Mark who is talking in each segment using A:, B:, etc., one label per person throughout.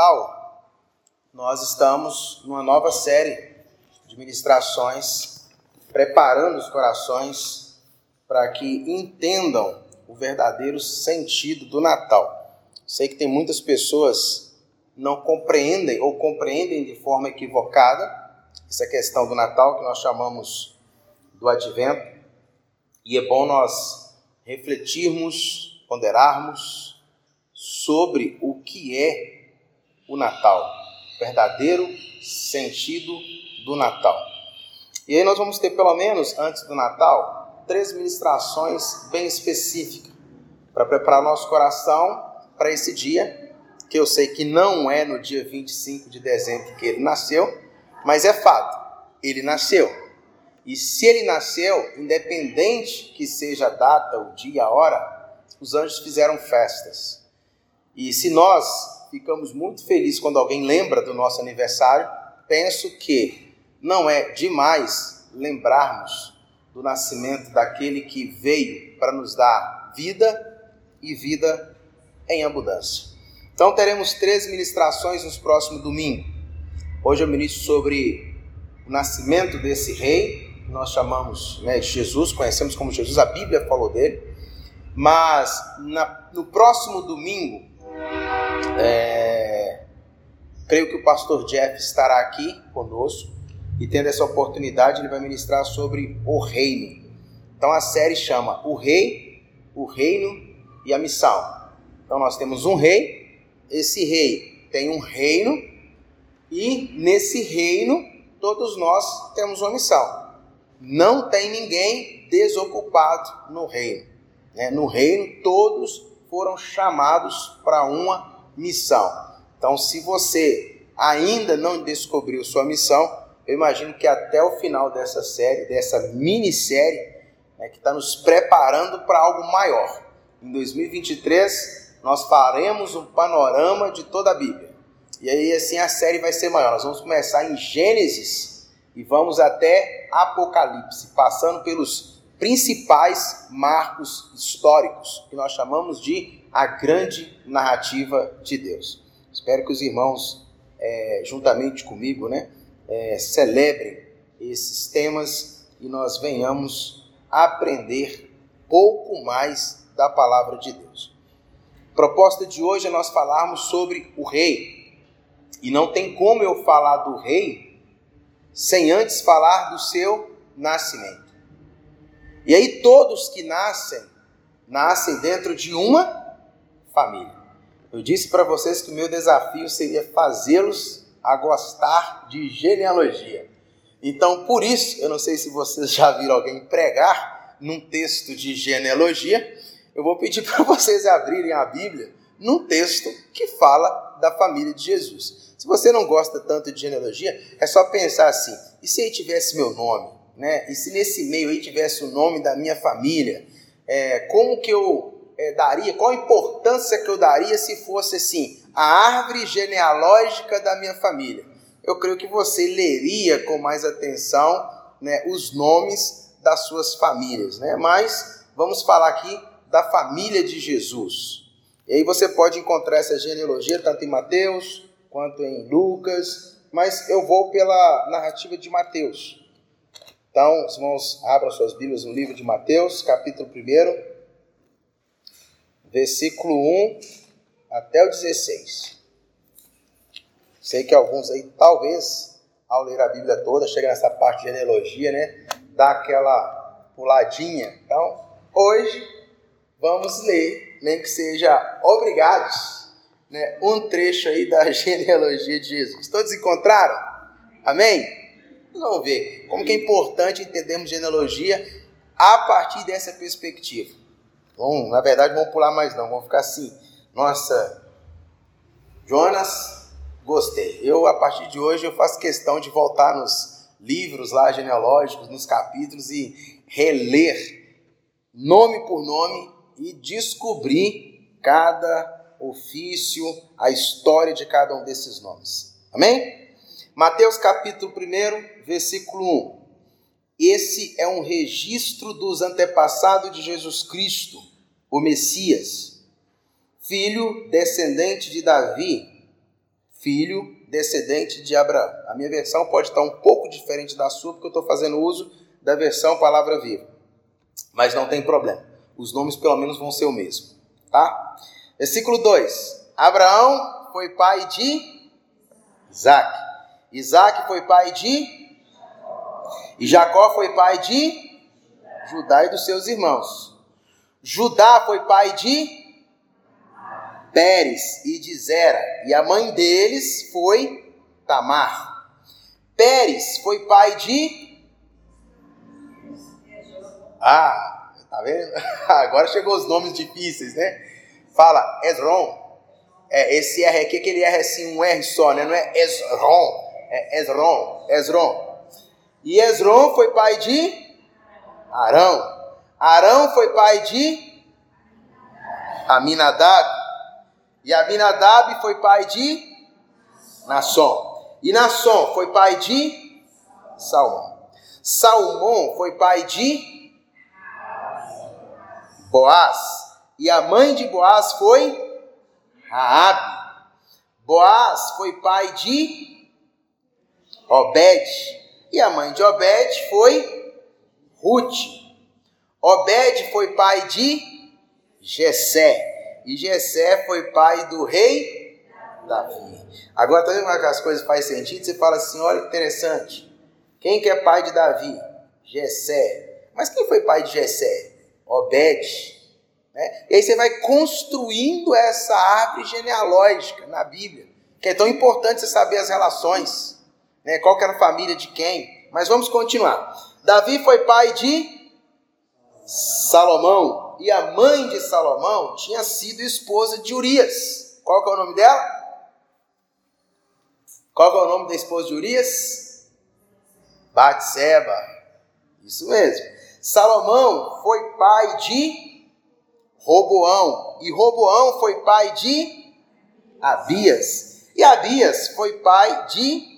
A: Natal, nós estamos numa nova série de ministrações, preparando os corações para que entendam o verdadeiro sentido do Natal. Sei que tem muitas pessoas não compreendem ou compreendem de forma equivocada essa questão do Natal que nós chamamos do Advento, e é bom nós refletirmos, ponderarmos sobre o que é o Natal, verdadeiro sentido do Natal. E aí nós vamos ter pelo menos antes do Natal três ministrações bem específicas para preparar nosso coração para esse dia, que eu sei que não é no dia 25 de dezembro que ele nasceu, mas é fato, ele nasceu. E se ele nasceu, independente que seja a data, o dia, a hora, os anjos fizeram festas. E se nós ficamos muito felizes quando alguém lembra do nosso aniversário, penso que não é demais lembrarmos do nascimento daquele que veio para nos dar vida e vida em abundância. Então teremos três ministrações nos próximos domingos. Hoje eu ministro sobre o nascimento desse rei, nós chamamos né, Jesus, conhecemos como Jesus, a Bíblia falou dele. Mas na, no próximo domingo, é, creio que o pastor Jeff estará aqui conosco e tendo essa oportunidade, ele vai ministrar sobre o reino. Então a série chama O Rei, o Reino e a Missão. Então nós temos um rei, esse rei tem um reino e nesse reino todos nós temos uma missão. Não tem ninguém desocupado no reino. Né? No reino todos foram chamados para uma missão. Então, se você ainda não descobriu sua missão, eu imagino que até o final dessa série, dessa minissérie, né, que está nos preparando para algo maior. Em 2023, nós faremos um panorama de toda a Bíblia. E aí, assim, a série vai ser maior. Nós vamos começar em Gênesis e vamos até Apocalipse, passando pelos principais marcos históricos, que nós chamamos de a grande narrativa de Deus. Espero que os irmãos, é, juntamente comigo, né, é, celebrem esses temas e nós venhamos aprender pouco mais da palavra de Deus. Proposta de hoje é nós falarmos sobre o rei. E não tem como eu falar do rei sem antes falar do seu nascimento. E aí todos que nascem, nascem dentro de uma família. Eu disse para vocês que o meu desafio seria fazê-los a gostar de genealogia. Então, por isso, eu não sei se vocês já viram alguém pregar num texto de genealogia, eu vou pedir para vocês abrirem a Bíblia num texto que fala da família de Jesus. Se você não gosta tanto de genealogia, é só pensar assim: e se aí tivesse meu nome? Né? E se nesse meio aí tivesse o nome da minha família? É, como que eu é, daria? Qual a importância que eu daria se fosse assim, a árvore genealógica da minha família? Eu creio que você leria com mais atenção né, os nomes das suas famílias. Né? Mas vamos falar aqui da família de Jesus. E aí você pode encontrar essa genealogia tanto em Mateus quanto em Lucas, mas eu vou pela narrativa de Mateus. Então, os irmãos, abram suas Bíblias no livro de Mateus, capítulo 1, versículo 1 até o 16. Sei que alguns aí, talvez, ao ler a Bíblia toda, chega nessa parte de genealogia, né? Dá aquela puladinha. Então, hoje vamos ler, nem que seja obrigados, né, um trecho aí da genealogia de Jesus. Todos encontraram? Amém? Vamos ver como que é importante entendermos genealogia a partir dessa perspectiva. Bom, na verdade, vamos pular mais não, vamos ficar assim. Nossa, Jonas, gostei. Eu, a partir de hoje, eu faço questão de voltar nos livros lá genealógicos, nos capítulos e reler nome por nome e descobrir cada ofício, a história de cada um desses nomes. Amém? Mateus capítulo 1, versículo 1. Esse é um registro dos antepassados de Jesus Cristo, o Messias, filho descendente de Davi, filho descendente de Abraão. A minha versão pode estar um pouco diferente da sua, porque eu estou fazendo uso da versão Palavra Viva. Mas não tem problema. Os nomes pelo menos vão ser o mesmo. Tá? Versículo 2. Abraão foi pai de Isaac. Isaac foi pai de. E Jacó foi pai de Judá e dos seus irmãos. Judá foi pai de Pérez e de Zera, e a mãe deles foi Tamar. Pérez foi pai de. Ah, tá vendo? Agora chegou os nomes difíceis, né? Fala Esron. É, esse R aqui, aquele R assim, um R só, né? Não é Esron, é Esron. E Esron foi pai de Arão. Arão foi pai de Aminadab. E Abinadab foi pai de Nasson. E Nasson foi pai de Salmão. Salmão foi pai de Boaz. E a mãe de Boaz foi Raabe. Boaz foi pai de Obed. E a mãe de Obed foi Ruth. Obed foi pai de Jessé. E Jessé foi pai do rei Davi. Agora, tá vendo as coisas fazem sentido? Você fala assim, olha que interessante. Quem que é pai de Davi? Jessé. Mas quem foi pai de Jessé? Obed. Né? E aí você vai construindo essa árvore genealógica na Bíblia, que é tão importante você saber as relações, né? qual que era a família de quem. Mas vamos continuar. Davi foi pai de Salomão e a mãe de Salomão tinha sido esposa de Urias. Qual que é o nome dela? Qual que é o nome da esposa de Urias? Batseba. Isso mesmo. Salomão foi pai de Roboão. E Roboão foi pai de Abias. E Abias foi pai de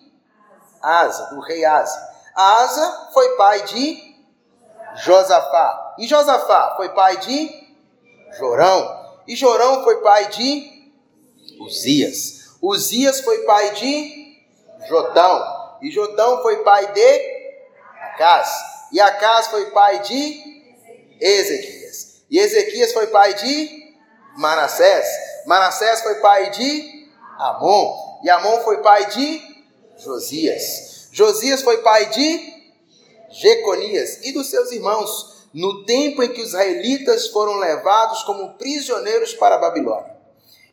A: Asa, do rei Asa. Asa foi pai de Josafá. E Josafá foi pai de Jorão. E Jorão foi pai de Uzias. Uzias foi pai de Jotão. E Jotão foi pai de Acás. E Acás foi pai de Ezequias. E Ezequias foi pai de Manassés. Manassés foi pai de Amon. E Amon foi pai de Josias. Josias foi pai de Jeconias e dos seus irmãos no tempo em que os israelitas foram levados como prisioneiros para a Babilônia.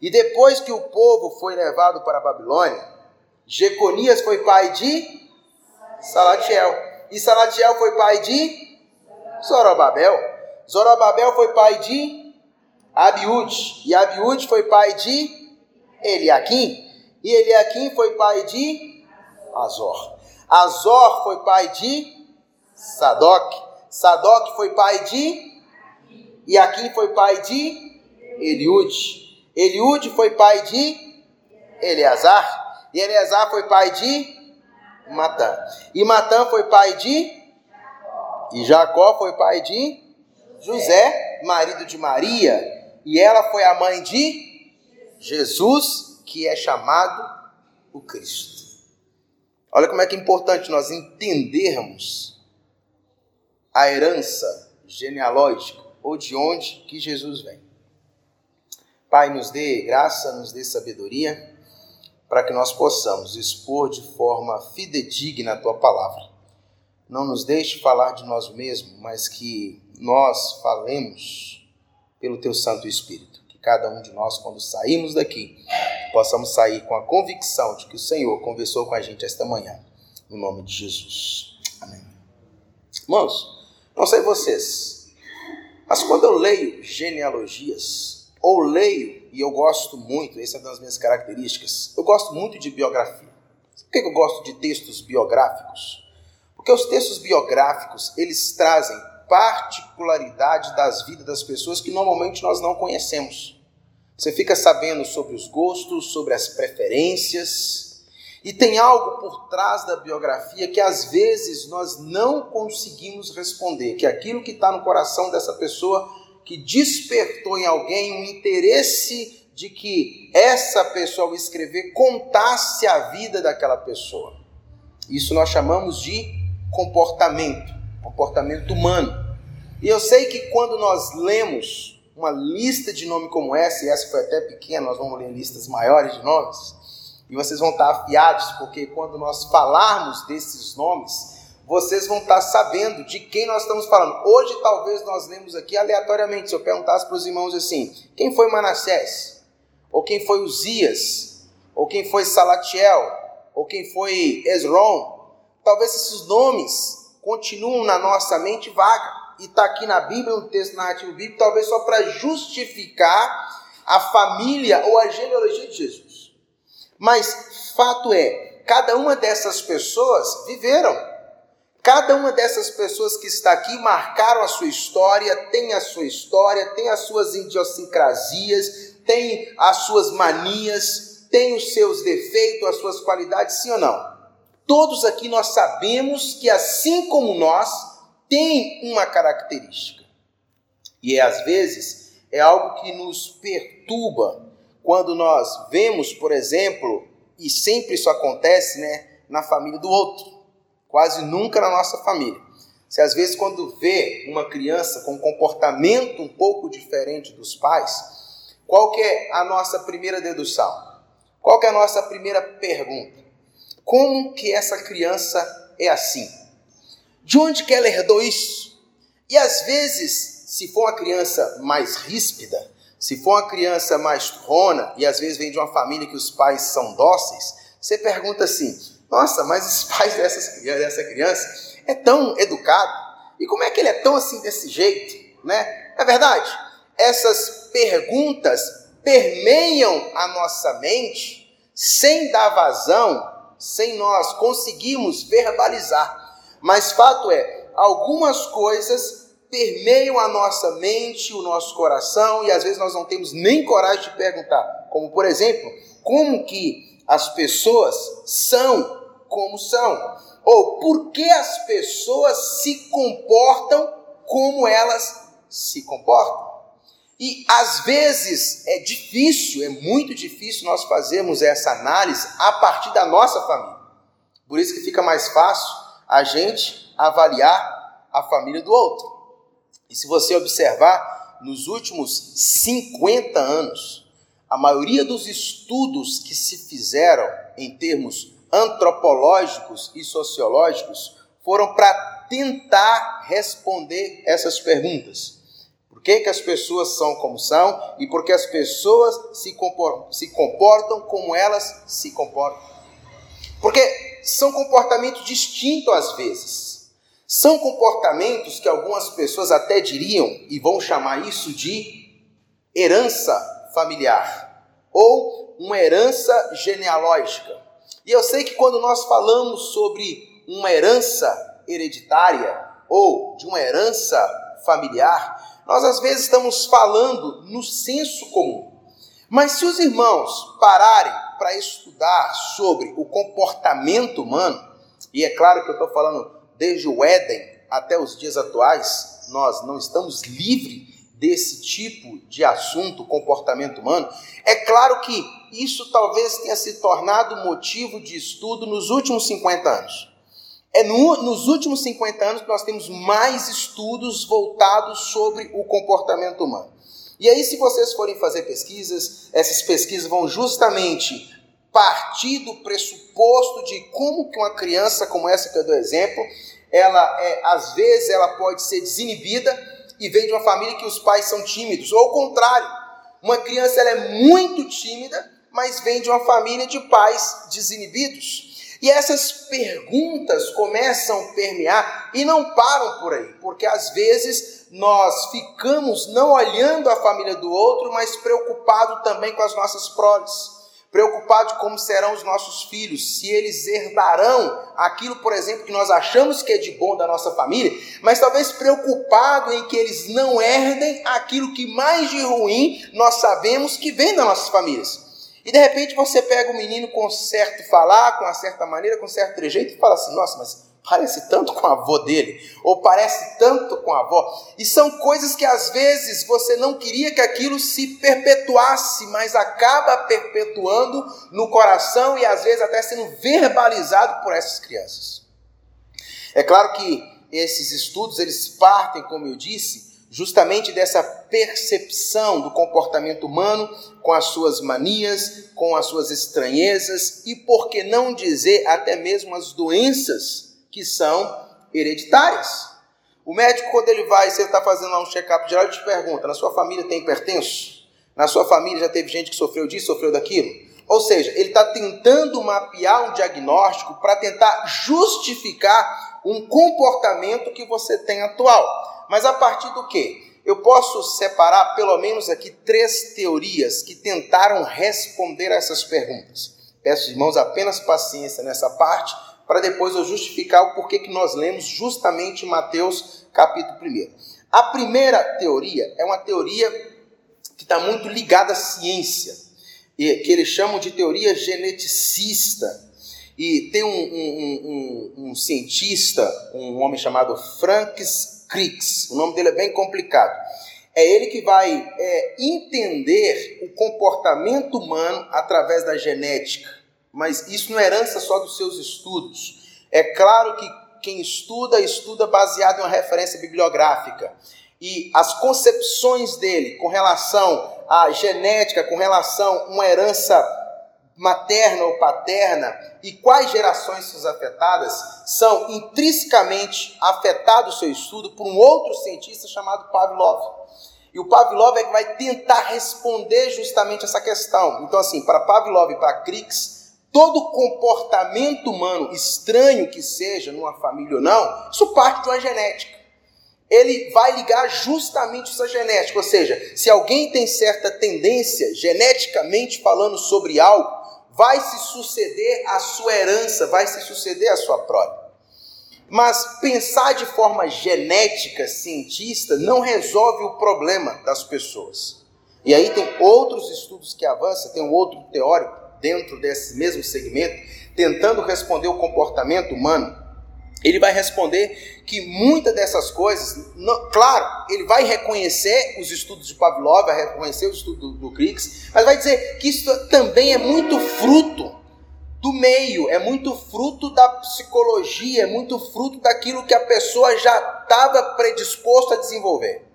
A: E depois que o povo foi levado para a Babilônia, Jeconias foi pai de Salatiel. E Salatiel foi pai de Zorobabel. Zorobabel foi pai de Abiúde. E Abiúde foi pai de Eliaquim. E Eliaquim foi pai de Azor. Azor foi pai de Sadoc. Sadoc foi pai de e Aquim foi pai de Eliude. Eliude foi pai de Eleazar. E Eleazar foi pai de Matã. E Matã foi pai de e Jacó foi pai de José, marido de Maria. E ela foi a mãe de Jesus, que é chamado o Cristo. Olha como é que é importante nós entendermos a herança genealógica ou de onde que Jesus vem. Pai, nos dê graça, nos dê sabedoria, para que nós possamos expor de forma fidedigna a tua palavra. Não nos deixe falar de nós mesmos, mas que nós falemos pelo teu Santo Espírito. Que cada um de nós, quando sairmos daqui, possamos sair com a convicção de que o Senhor conversou com a gente esta manhã. No nome de Jesus. Amém. Irmãos, não sei vocês, mas quando eu leio genealogias, ou leio, e eu gosto muito, essa é uma das minhas características, eu gosto muito de biografia. Por que eu gosto de textos biográficos? Porque os textos biográficos, eles trazem particularidade das vidas das pessoas que normalmente nós não conhecemos. Você fica sabendo sobre os gostos, sobre as preferências, e tem algo por trás da biografia que às vezes nós não conseguimos responder, que é aquilo que está no coração dessa pessoa que despertou em alguém um interesse de que essa pessoa, ao escrever, contasse a vida daquela pessoa. Isso nós chamamos de comportamento, comportamento humano. E eu sei que quando nós lemos uma lista de nome como essa, e essa foi até pequena, nós vamos ler listas maiores de nomes, e vocês vão estar afiados, porque quando nós falarmos desses nomes, vocês vão estar sabendo de quem nós estamos falando. Hoje, talvez nós lemos aqui aleatoriamente. Se eu perguntasse para os irmãos assim: quem foi Manassés? Ou quem foi Uzias? Ou quem foi Salatiel? Ou quem foi Esron? Talvez esses nomes continuam na nossa mente vaga. E está aqui na Bíblia, um texto narrativo bíblico, talvez só para justificar a família ou a genealogia de Jesus. Mas fato é, cada uma dessas pessoas viveram Cada uma dessas pessoas que está aqui marcaram a sua história, tem a sua história, tem as suas idiosincrasias, tem as suas manias, tem os seus defeitos, as suas qualidades, sim ou não? Todos aqui nós sabemos que, assim como nós, tem uma característica. E às vezes é algo que nos perturba quando nós vemos, por exemplo, e sempre isso acontece, né, na família do outro quase nunca na nossa família. Se às vezes quando vê uma criança com um comportamento um pouco diferente dos pais, qual que é a nossa primeira dedução? Qual que é a nossa primeira pergunta? Como que essa criança é assim? De onde que ela herdou isso? E às vezes, se for uma criança mais ríspida, se for uma criança mais turrona, e às vezes vem de uma família que os pais são dóceis, você pergunta assim: nossa, mas os pais dessas, dessa criança é tão educado. E como é que ele é tão assim desse jeito? Né? É verdade? Essas perguntas permeiam a nossa mente sem dar vazão, sem nós conseguirmos verbalizar. Mas fato é, algumas coisas permeiam a nossa mente, o nosso coração, e às vezes nós não temos nem coragem de perguntar. Como, por exemplo, como que as pessoas são como são, ou por que as pessoas se comportam como elas se comportam. E às vezes é difícil, é muito difícil nós fazermos essa análise a partir da nossa família. Por isso que fica mais fácil a gente avaliar a família do outro. E se você observar, nos últimos 50 anos, a maioria dos estudos que se fizeram em termos antropológicos e sociológicos foram para tentar responder essas perguntas. Por que, que as pessoas são como são e por que as pessoas se comportam, se comportam como elas se comportam? Porque são comportamentos distintos às vezes. São comportamentos que algumas pessoas até diriam e vão chamar isso de herança familiar ou uma herança genealógica. E eu sei que quando nós falamos sobre uma herança hereditária ou de uma herança familiar, nós às vezes estamos falando no senso comum. Mas se os irmãos pararem para estudar sobre o comportamento humano, e é claro que eu estou falando desde o Éden até os dias atuais, nós não estamos livres desse tipo de assunto, comportamento humano, é claro que isso talvez tenha se tornado motivo de estudo nos últimos 50 anos. É no, nos últimos 50 anos que nós temos mais estudos voltados sobre o comportamento humano. E aí, se vocês forem fazer pesquisas, essas pesquisas vão justamente partir do pressuposto de como que uma criança como essa que eu dou exemplo, ela é, às vezes ela pode ser desinibida e vem de uma família que os pais são tímidos, ou ao contrário, uma criança ela é muito tímida, mas vem de uma família de pais desinibidos. E essas perguntas começam a permear e não param por aí, porque às vezes nós ficamos não olhando a família do outro, mas preocupado também com as nossas proles preocupado como serão os nossos filhos, se eles herdarão aquilo, por exemplo, que nós achamos que é de bom da nossa família, mas talvez preocupado em que eles não herdem aquilo que mais de ruim nós sabemos que vem das nossas famílias. E de repente você pega o menino com certo falar, com uma certa maneira, com certo trejeito e fala assim: nossa, mas parece tanto com a avó dele, ou parece tanto com a avó. E são coisas que às vezes você não queria que aquilo se perpetuasse, mas acaba perpetuando no coração e às vezes até sendo verbalizado por essas crianças. É claro que esses estudos eles partem, como eu disse, justamente dessa percepção do comportamento humano com as suas manias, com as suas estranhezas e, por que não dizer, até mesmo as doenças que são hereditárias. O médico, quando ele vai, você está fazendo lá um check-up geral, ele te pergunta: na sua família tem hipertenso? Na sua família já teve gente que sofreu disso, sofreu daquilo? Ou seja, ele está tentando mapear um diagnóstico para tentar justificar um comportamento que você tem atual. Mas a partir do quê? Eu posso separar pelo menos aqui três teorias que tentaram responder a essas perguntas. Peço, irmãos, apenas paciência nessa parte, para depois eu justificar o porquê que nós lemos justamente Mateus capítulo 1. A primeira teoria é uma teoria que está muito ligada à ciência, que eles chamam de teoria geneticista. E tem um, um, um, um cientista, um homem chamado Francis Crick. O nome dele é bem complicado. É ele que vai é, entender o comportamento humano através da genética. Mas isso não é herança só dos seus estudos. É claro que quem estuda, estuda baseado em uma referência bibliográfica. E as concepções dele com relação à genética, com relação a uma herança materna ou paterna e quais gerações são afetadas são intrinsecamente afetados o seu estudo por um outro cientista chamado Pavlov. E o Pavlov é que vai tentar responder justamente essa questão. Então, assim, para Pavlov e para Crick, todo comportamento humano, estranho que seja, numa família ou não, isso parte de uma genética. Ele vai ligar justamente essa genética, ou seja, se alguém tem certa tendência, geneticamente falando sobre algo, vai se suceder a sua herança, vai se suceder a sua prole. Mas pensar de forma genética, cientista, não resolve o problema das pessoas. E aí tem outros estudos que avançam, tem um outro teórico dentro desse mesmo segmento, tentando responder o comportamento humano ele vai responder que muitas dessas coisas, não, claro, ele vai reconhecer os estudos de Pavlov, vai reconhecer os estudos do, do mas vai dizer que isso também é muito fruto do meio, é muito fruto da psicologia, é muito fruto daquilo que a pessoa já estava predisposto a desenvolver.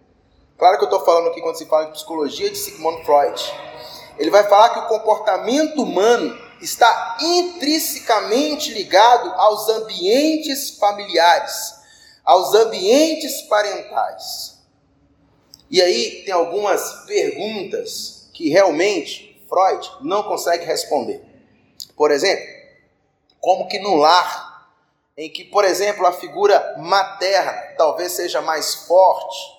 A: Claro que eu estou falando aqui quando se fala de psicologia de Sigmund Freud. Ele vai falar que o comportamento humano está intrinsecamente ligado aos ambientes familiares, aos ambientes parentais. E aí tem algumas perguntas que realmente Freud não consegue responder. Por exemplo, como que no lar, em que, por exemplo, a figura materna talvez seja mais forte,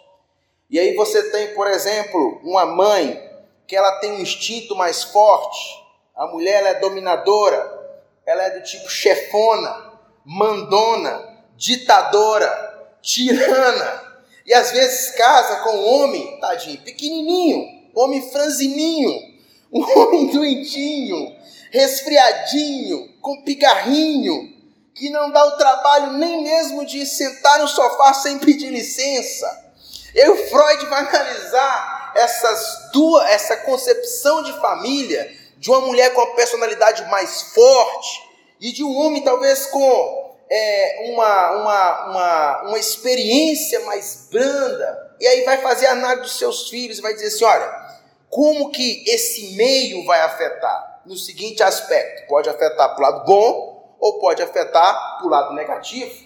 A: e aí você tem, por exemplo, uma mãe que ela tem um instinto mais forte, a mulher ela é dominadora, ela é do tipo chefona, mandona, ditadora, tirana. E às vezes casa com um homem, tadinho, pequenininho, homem franzininho, um homem doentinho, resfriadinho, com pigarrinho, que não dá o trabalho nem mesmo de sentar no sofá sem pedir licença. E o Freud vai analisar essas duas, essa concepção de família de uma mulher com uma personalidade mais forte e de um homem talvez com é, uma, uma, uma, uma experiência mais branda. E aí vai fazer a análise dos seus filhos e vai dizer assim: olha, como que esse meio vai afetar? No seguinte aspecto: pode afetar para o lado bom ou pode afetar para o lado negativo.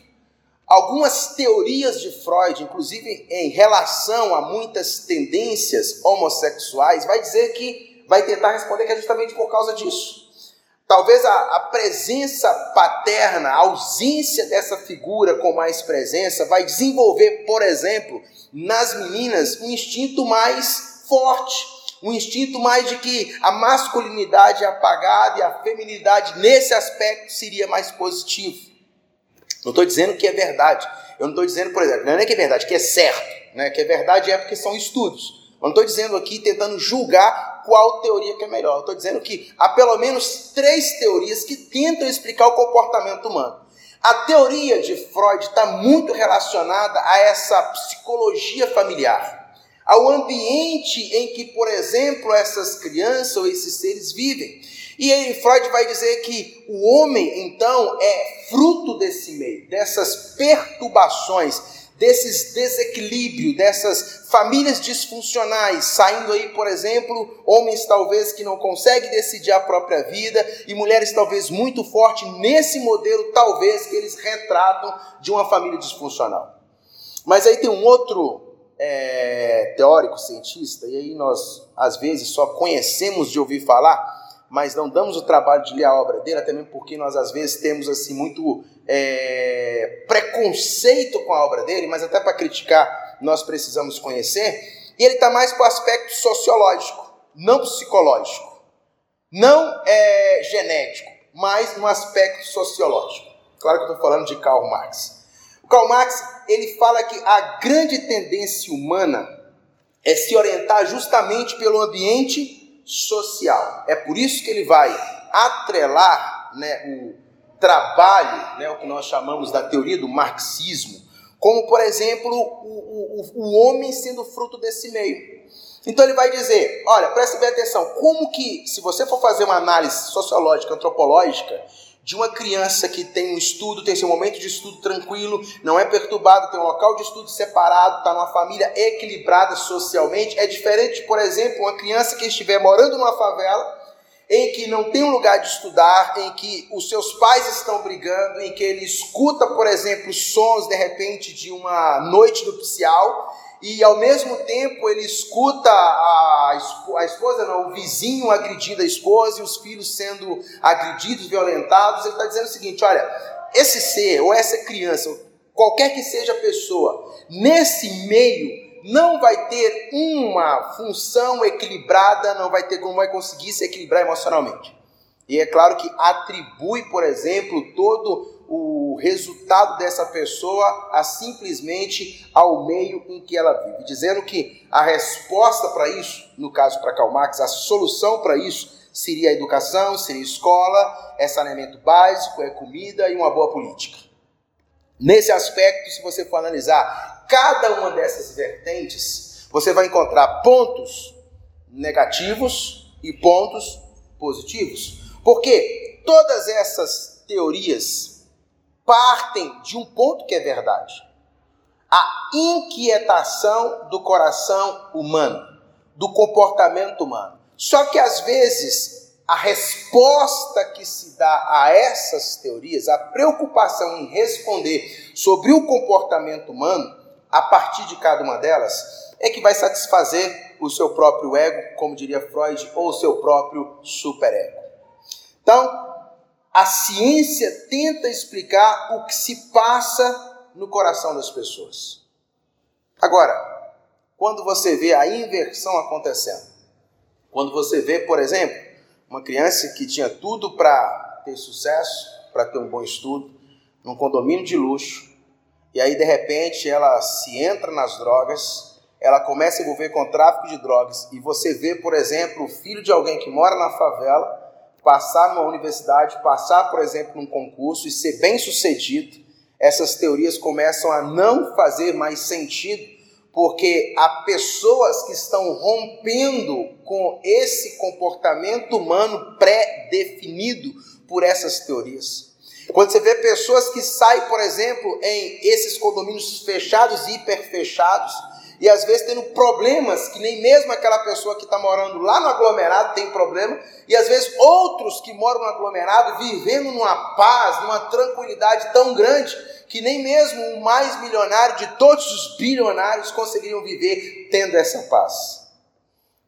A: Algumas teorias de Freud, inclusive em relação a muitas tendências homossexuais, vai dizer que vai tentar responder que é justamente por causa disso. Talvez a, a, presença paterna, a ausência dessa figura com mais presença, vai desenvolver, por exemplo, nas meninas um instinto mais forte, um instinto mais de que a masculinidade é apagada e a feminilidade nesse aspecto seria mais positivo. Não estou dizendo que é verdade. Eu não estou dizendo, por exemplo, não é que é verdade, que é certo. Né? Que é verdade é porque são estudos. Eu não estou dizendo aqui tentando julgar qual teoria que é melhor. Estou dizendo que há pelo menos três teorias que tentam explicar o comportamento humano. A teoria de Freud está muito relacionada a essa psicologia familiar, ao ambiente em que, por exemplo, essas crianças ou esses seres vivem. E aí Freud vai dizer que o homem, então, é fruto desse meio, dessas perturbações, desses desequilíbrios, dessas famílias disfuncionais, saindo aí, por exemplo, homens talvez que não conseguem decidir a própria vida e mulheres talvez muito fortes nesse modelo, talvez que eles retratam de uma família disfuncional. Mas aí tem um outro é, teórico, cientista, e aí nós às vezes só conhecemos de ouvir falar, mas não damos o trabalho de ler a obra dele, até mesmo porque nós às vezes temos assim muito é, preconceito com a obra dele, mas até para criticar nós precisamos conhecer. E ele está mais para o aspecto sociológico, não psicológico, não é, genético, mas no aspecto sociológico. Claro que eu estou falando de Karl Marx. O Karl Marx ele fala que a grande tendência humana é se orientar justamente pelo ambiente social. É por isso que ele vai atrelar né, o trabalho, né, o que nós chamamos da teoria do marxismo, como, por exemplo, o, o, o homem sendo fruto desse meio. Então ele vai dizer, olha, preste bem atenção, como que, se você for fazer uma análise sociológica, antropológica, de uma criança que tem um estudo, tem seu momento de estudo tranquilo, não é perturbado, tem um local de estudo separado, está numa família equilibrada socialmente, é diferente, por exemplo, uma criança que estiver morando numa favela, em que não tem um lugar de estudar, em que os seus pais estão brigando, em que ele escuta, por exemplo, sons de repente de uma noite nupcial e ao mesmo tempo ele escuta a, a esposa, não, o vizinho agredindo a esposa e os filhos sendo agredidos, violentados, ele está dizendo o seguinte: olha, esse ser ou essa criança, qualquer que seja a pessoa, nesse meio não vai ter uma função equilibrada, não vai ter como vai conseguir se equilibrar emocionalmente. E é claro que atribui, por exemplo, todo o resultado dessa pessoa a simplesmente ao meio em que ela vive, dizendo que a resposta para isso, no caso para Karl Marx, a solução para isso seria a educação, seria escola, é saneamento básico, é comida e uma boa política. Nesse aspecto, se você for analisar cada uma dessas vertentes, você vai encontrar pontos negativos e pontos positivos. Porque todas essas teorias partem de um ponto que é verdade: a inquietação do coração humano, do comportamento humano. Só que às vezes a resposta que se dá a essas teorias, a preocupação em responder sobre o comportamento humano, a partir de cada uma delas, é que vai satisfazer o seu próprio ego, como diria Freud, ou o seu próprio superego. Então, a ciência tenta explicar o que se passa no coração das pessoas. Agora, quando você vê a inversão acontecendo, quando você vê, por exemplo, uma criança que tinha tudo para ter sucesso, para ter um bom estudo, num condomínio de luxo, e aí de repente ela se entra nas drogas, ela começa a envolver com tráfico de drogas, e você vê, por exemplo, o filho de alguém que mora na favela passar numa universidade, passar, por exemplo, num concurso e ser bem sucedido, essas teorias começam a não fazer mais sentido, porque há pessoas que estão rompendo com esse comportamento humano pré-definido por essas teorias. Quando você vê pessoas que saem, por exemplo, em esses condomínios fechados e hiperfechados, e às vezes tendo problemas que nem mesmo aquela pessoa que está morando lá no aglomerado tem problema, e às vezes outros que moram no aglomerado vivendo numa paz, numa tranquilidade tão grande que nem mesmo o mais milionário de todos os bilionários conseguiriam viver tendo essa paz.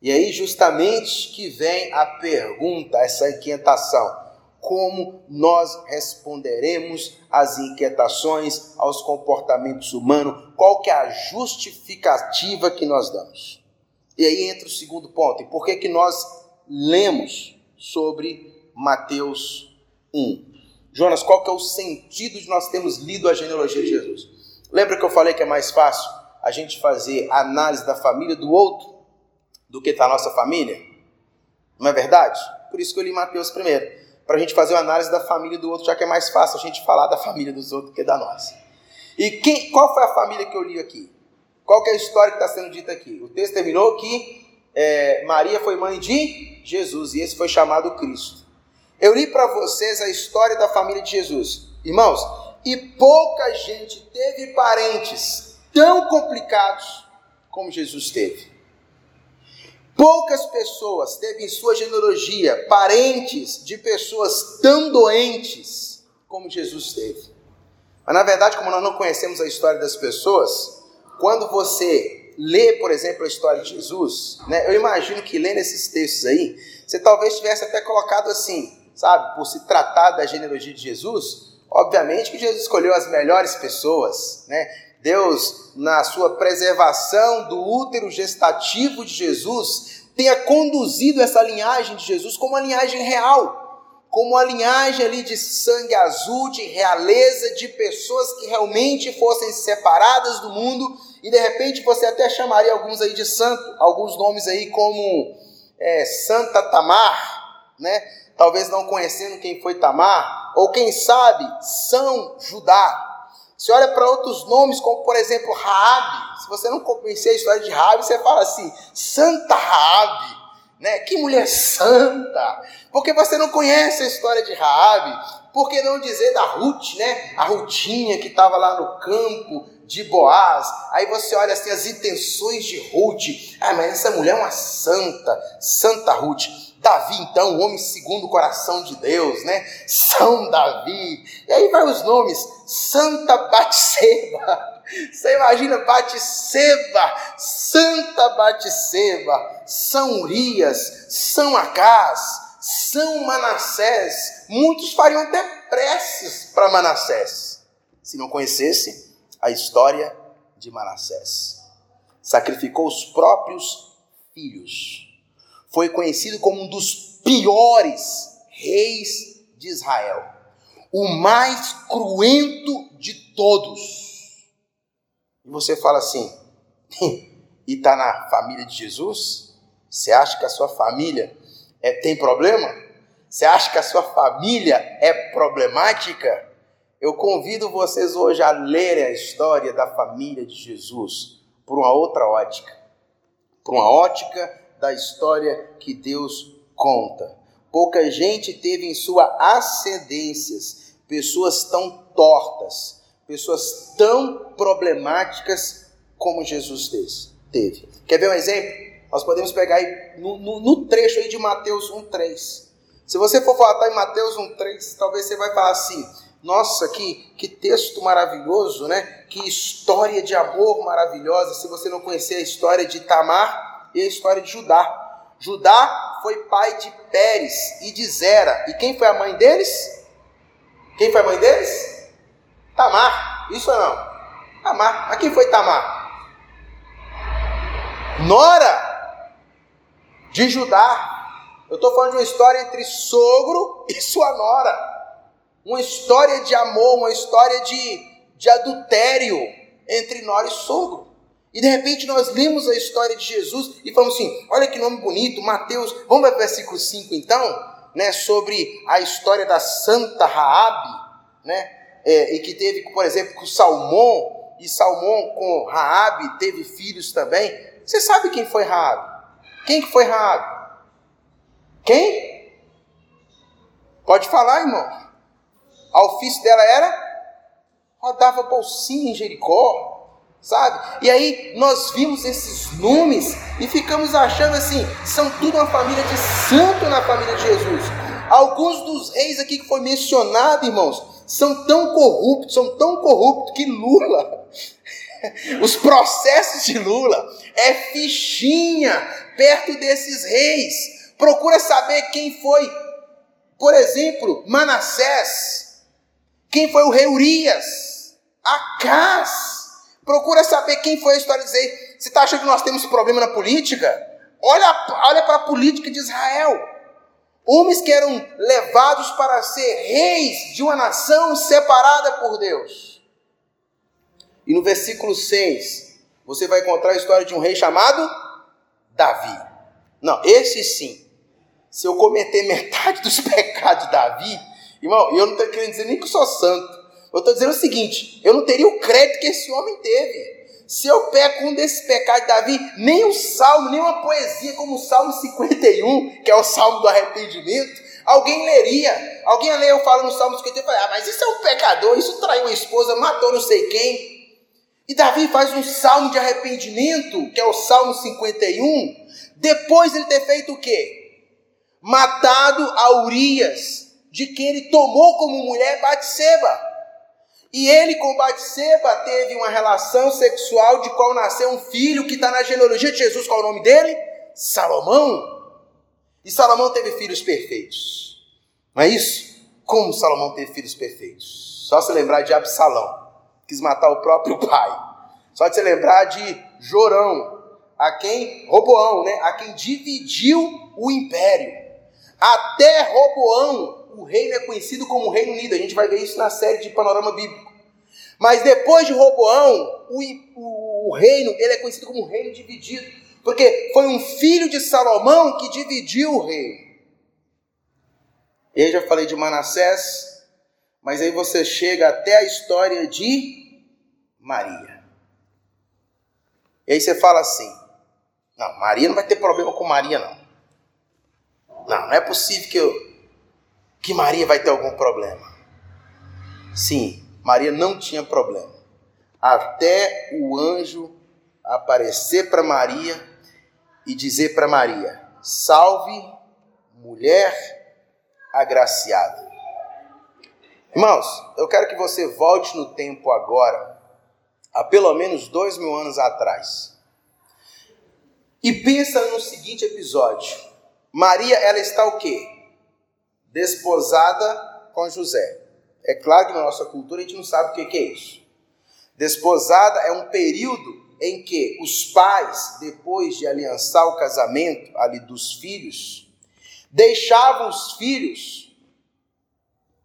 A: E aí justamente que vem a pergunta, essa inquietação como nós responderemos às inquietações, aos comportamentos humanos, qual que é a justificativa que nós damos. E aí entra o segundo ponto, e por que que nós lemos sobre Mateus 1? Jonas, qual que é o sentido de nós termos lido a genealogia de Jesus? Lembra que eu falei que é mais fácil a gente fazer análise da família do outro do que da nossa família? Não é verdade? Por isso que eu li Mateus primeiro para a gente fazer uma análise da família do outro, já que é mais fácil a gente falar da família dos outros do que da nossa. E quem, qual foi a família que eu li aqui? Qual é a história que está sendo dita aqui? O texto terminou que é, Maria foi mãe de Jesus e esse foi chamado Cristo. Eu li para vocês a história da família de Jesus. Irmãos, e pouca gente teve parentes tão complicados como Jesus teve. Poucas pessoas teve em sua genealogia parentes de pessoas tão doentes como Jesus teve. Mas na verdade, como nós não conhecemos a história das pessoas, quando você lê, por exemplo, a história de Jesus, né, eu imagino que lendo esses textos aí, você talvez tivesse até colocado assim, sabe, por se tratar da genealogia de Jesus, obviamente que Jesus escolheu as melhores pessoas, né? Deus, na sua preservação do útero gestativo de Jesus, tenha conduzido essa linhagem de Jesus como uma linhagem real, como uma linhagem ali de sangue azul, de realeza, de pessoas que realmente fossem separadas do mundo, e de repente você até chamaria alguns aí de santo, alguns nomes aí como é, Santa Tamar, né? Talvez não conhecendo quem foi Tamar, ou quem sabe São Judá, você olha para outros nomes, como por exemplo Raabe. Se você não conhecer a história de Raabe, você fala assim: Santa Raabe, né? Que mulher santa! Porque você não conhece a história de Raabe. Por que não dizer da Ruth, né? A Rutinha que estava lá no campo de Boaz. Aí você olha assim as intenções de Ruth. Ah, mas essa mulher é uma santa, Santa Ruth. Davi, então, o homem segundo o coração de Deus, né? São Davi. E aí vai os nomes: Santa Batseba. Você imagina Batseba, Santa Batseba, São Urias, São Acás, São Manassés. Muitos fariam até preces para Manassés, se não conhecesse a história de Manassés. Sacrificou os próprios filhos foi conhecido como um dos piores reis de Israel, o mais cruento de todos. E você fala assim, e está na família de Jesus? Você acha que a sua família é, tem problema? Você acha que a sua família é problemática? Eu convido vocês hoje a lerem a história da família de Jesus por uma outra ótica, por uma ótica da história que Deus conta. Pouca gente teve em sua ascendências pessoas tão tortas, pessoas tão problemáticas como Jesus teve. Quer ver um exemplo? Nós podemos pegar aí no, no, no trecho aí de Mateus 1,3. Se você for falar em Mateus 1,3, talvez você vai falar assim: nossa, que, que texto maravilhoso, né? Que história de amor maravilhosa. Se você não conhecer a história de Tamar e a história de Judá. Judá foi pai de Pérez e de Zera. E quem foi a mãe deles? Quem foi a mãe deles? Tamar. Isso não? Tamar. Mas quem foi Tamar? Nora de Judá. Eu estou falando de uma história entre sogro e sua nora. Uma história de amor, uma história de, de adultério entre nora e sogro. E de repente nós lemos a história de Jesus e falamos assim: olha que nome bonito, Mateus. Vamos para o versículo 5 então, né, sobre a história da Santa Raabe, né, é, e que teve, por exemplo, com Salmão, e Salmão com Raabe teve filhos também. Você sabe quem foi Raabe? Quem que foi Raabe? Quem? Pode falar, irmão. A ofício dela era rodava bolsinha em Jericó sabe? E aí nós vimos esses nomes e ficamos achando assim, são tudo uma família de santo na família de Jesus. Alguns dos reis aqui que foi mencionado, irmãos, são tão corruptos, são tão corruptos que Lula, os processos de Lula é fichinha perto desses reis. Procura saber quem foi, por exemplo, Manassés, quem foi o rei Urias, Acás, Procura saber quem foi a história de dizer. Você está achando que nós temos problema na política? Olha, olha para a política de Israel. Homens que eram levados para ser reis de uma nação separada por Deus. E no versículo 6, você vai encontrar a história de um rei chamado Davi. Não, esse sim. se eu cometer metade dos pecados de Davi, irmão, eu não estou querendo dizer nem que eu sou santo. Eu estou dizendo o seguinte: eu não teria o crédito que esse homem teve. Se eu peco um desses pecados de Davi, nem um salmo, nem uma poesia como o Salmo 51, que é o salmo do arrependimento, alguém leria. Alguém ia ler eu falo no Salmo 51 e fala, ah, mas isso é um pecador, isso traiu a esposa, matou não sei quem. E Davi faz um salmo de arrependimento, que é o Salmo 51, depois ele ter feito o quê? Matado a Urias, de quem ele tomou como mulher Batseba. E ele com Batseba teve uma relação sexual de qual nasceu um filho que está na genealogia de Jesus. Qual é o nome dele? Salomão. E Salomão teve filhos perfeitos. Não é isso? Como Salomão teve filhos perfeitos? Só se lembrar de Absalão, quis matar o próprio pai. Só de se lembrar de Jorão, a quem Roboão, né? A quem dividiu o império. Até Roboão o reino é conhecido como Reino Unido. A gente vai ver isso na série de Panorama Bíblico. Mas depois de Roboão, o, o, o reino ele é conhecido como Reino Dividido. Porque foi um filho de Salomão que dividiu o reino. Eu já falei de Manassés, mas aí você chega até a história de Maria. E aí você fala assim: não, Maria não vai ter problema com Maria, não. Não, não é possível que eu, que Maria vai ter algum problema. Sim, Maria não tinha problema. Até o anjo aparecer para Maria e dizer para Maria: Salve, mulher agraciada. Irmãos, eu quero que você volte no tempo agora, há pelo menos dois mil anos atrás, e pensa no seguinte episódio: Maria, ela está o quê? Desposada com José. É claro que na nossa cultura a gente não sabe o que é isso. Desposada é um período em que os pais, depois de aliançar o casamento ali dos filhos, deixavam os filhos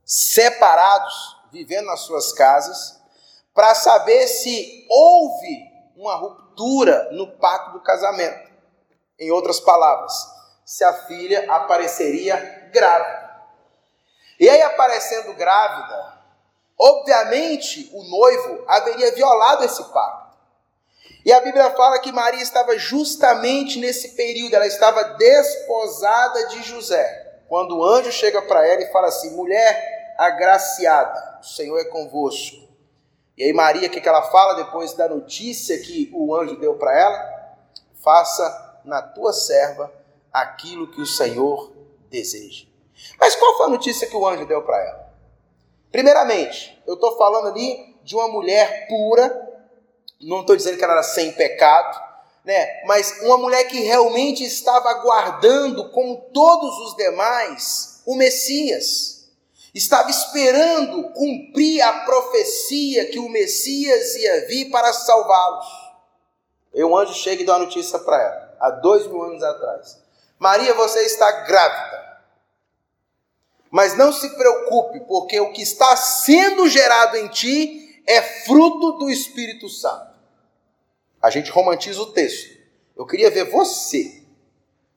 A: separados, vivendo nas suas casas, para saber se houve uma ruptura no pacto do casamento. Em outras palavras, se a filha apareceria grávida. E aí, aparecendo grávida, obviamente o noivo haveria violado esse pacto. E a Bíblia fala que Maria estava justamente nesse período, ela estava desposada de José. Quando o anjo chega para ela e fala assim: mulher agraciada, o Senhor é convosco. E aí, Maria, o que, ela fala depois da notícia que o anjo deu para ela? Faça na tua serva aquilo que o Senhor deseja. Mas qual foi a notícia que o anjo deu para ela? Primeiramente, eu estou falando ali de uma mulher pura, não estou dizendo que ela era sem pecado, né? mas uma mulher que realmente estava aguardando, como todos os demais, o Messias. Estava esperando cumprir a profecia que o Messias ia vir para salvá-los. E o anjo chega e dá a notícia para ela, há dois mil anos atrás: Maria, você está grávida mas não se preocupe, porque o que está sendo gerado em ti é fruto do Espírito Santo. A gente romantiza o texto. Eu queria ver você,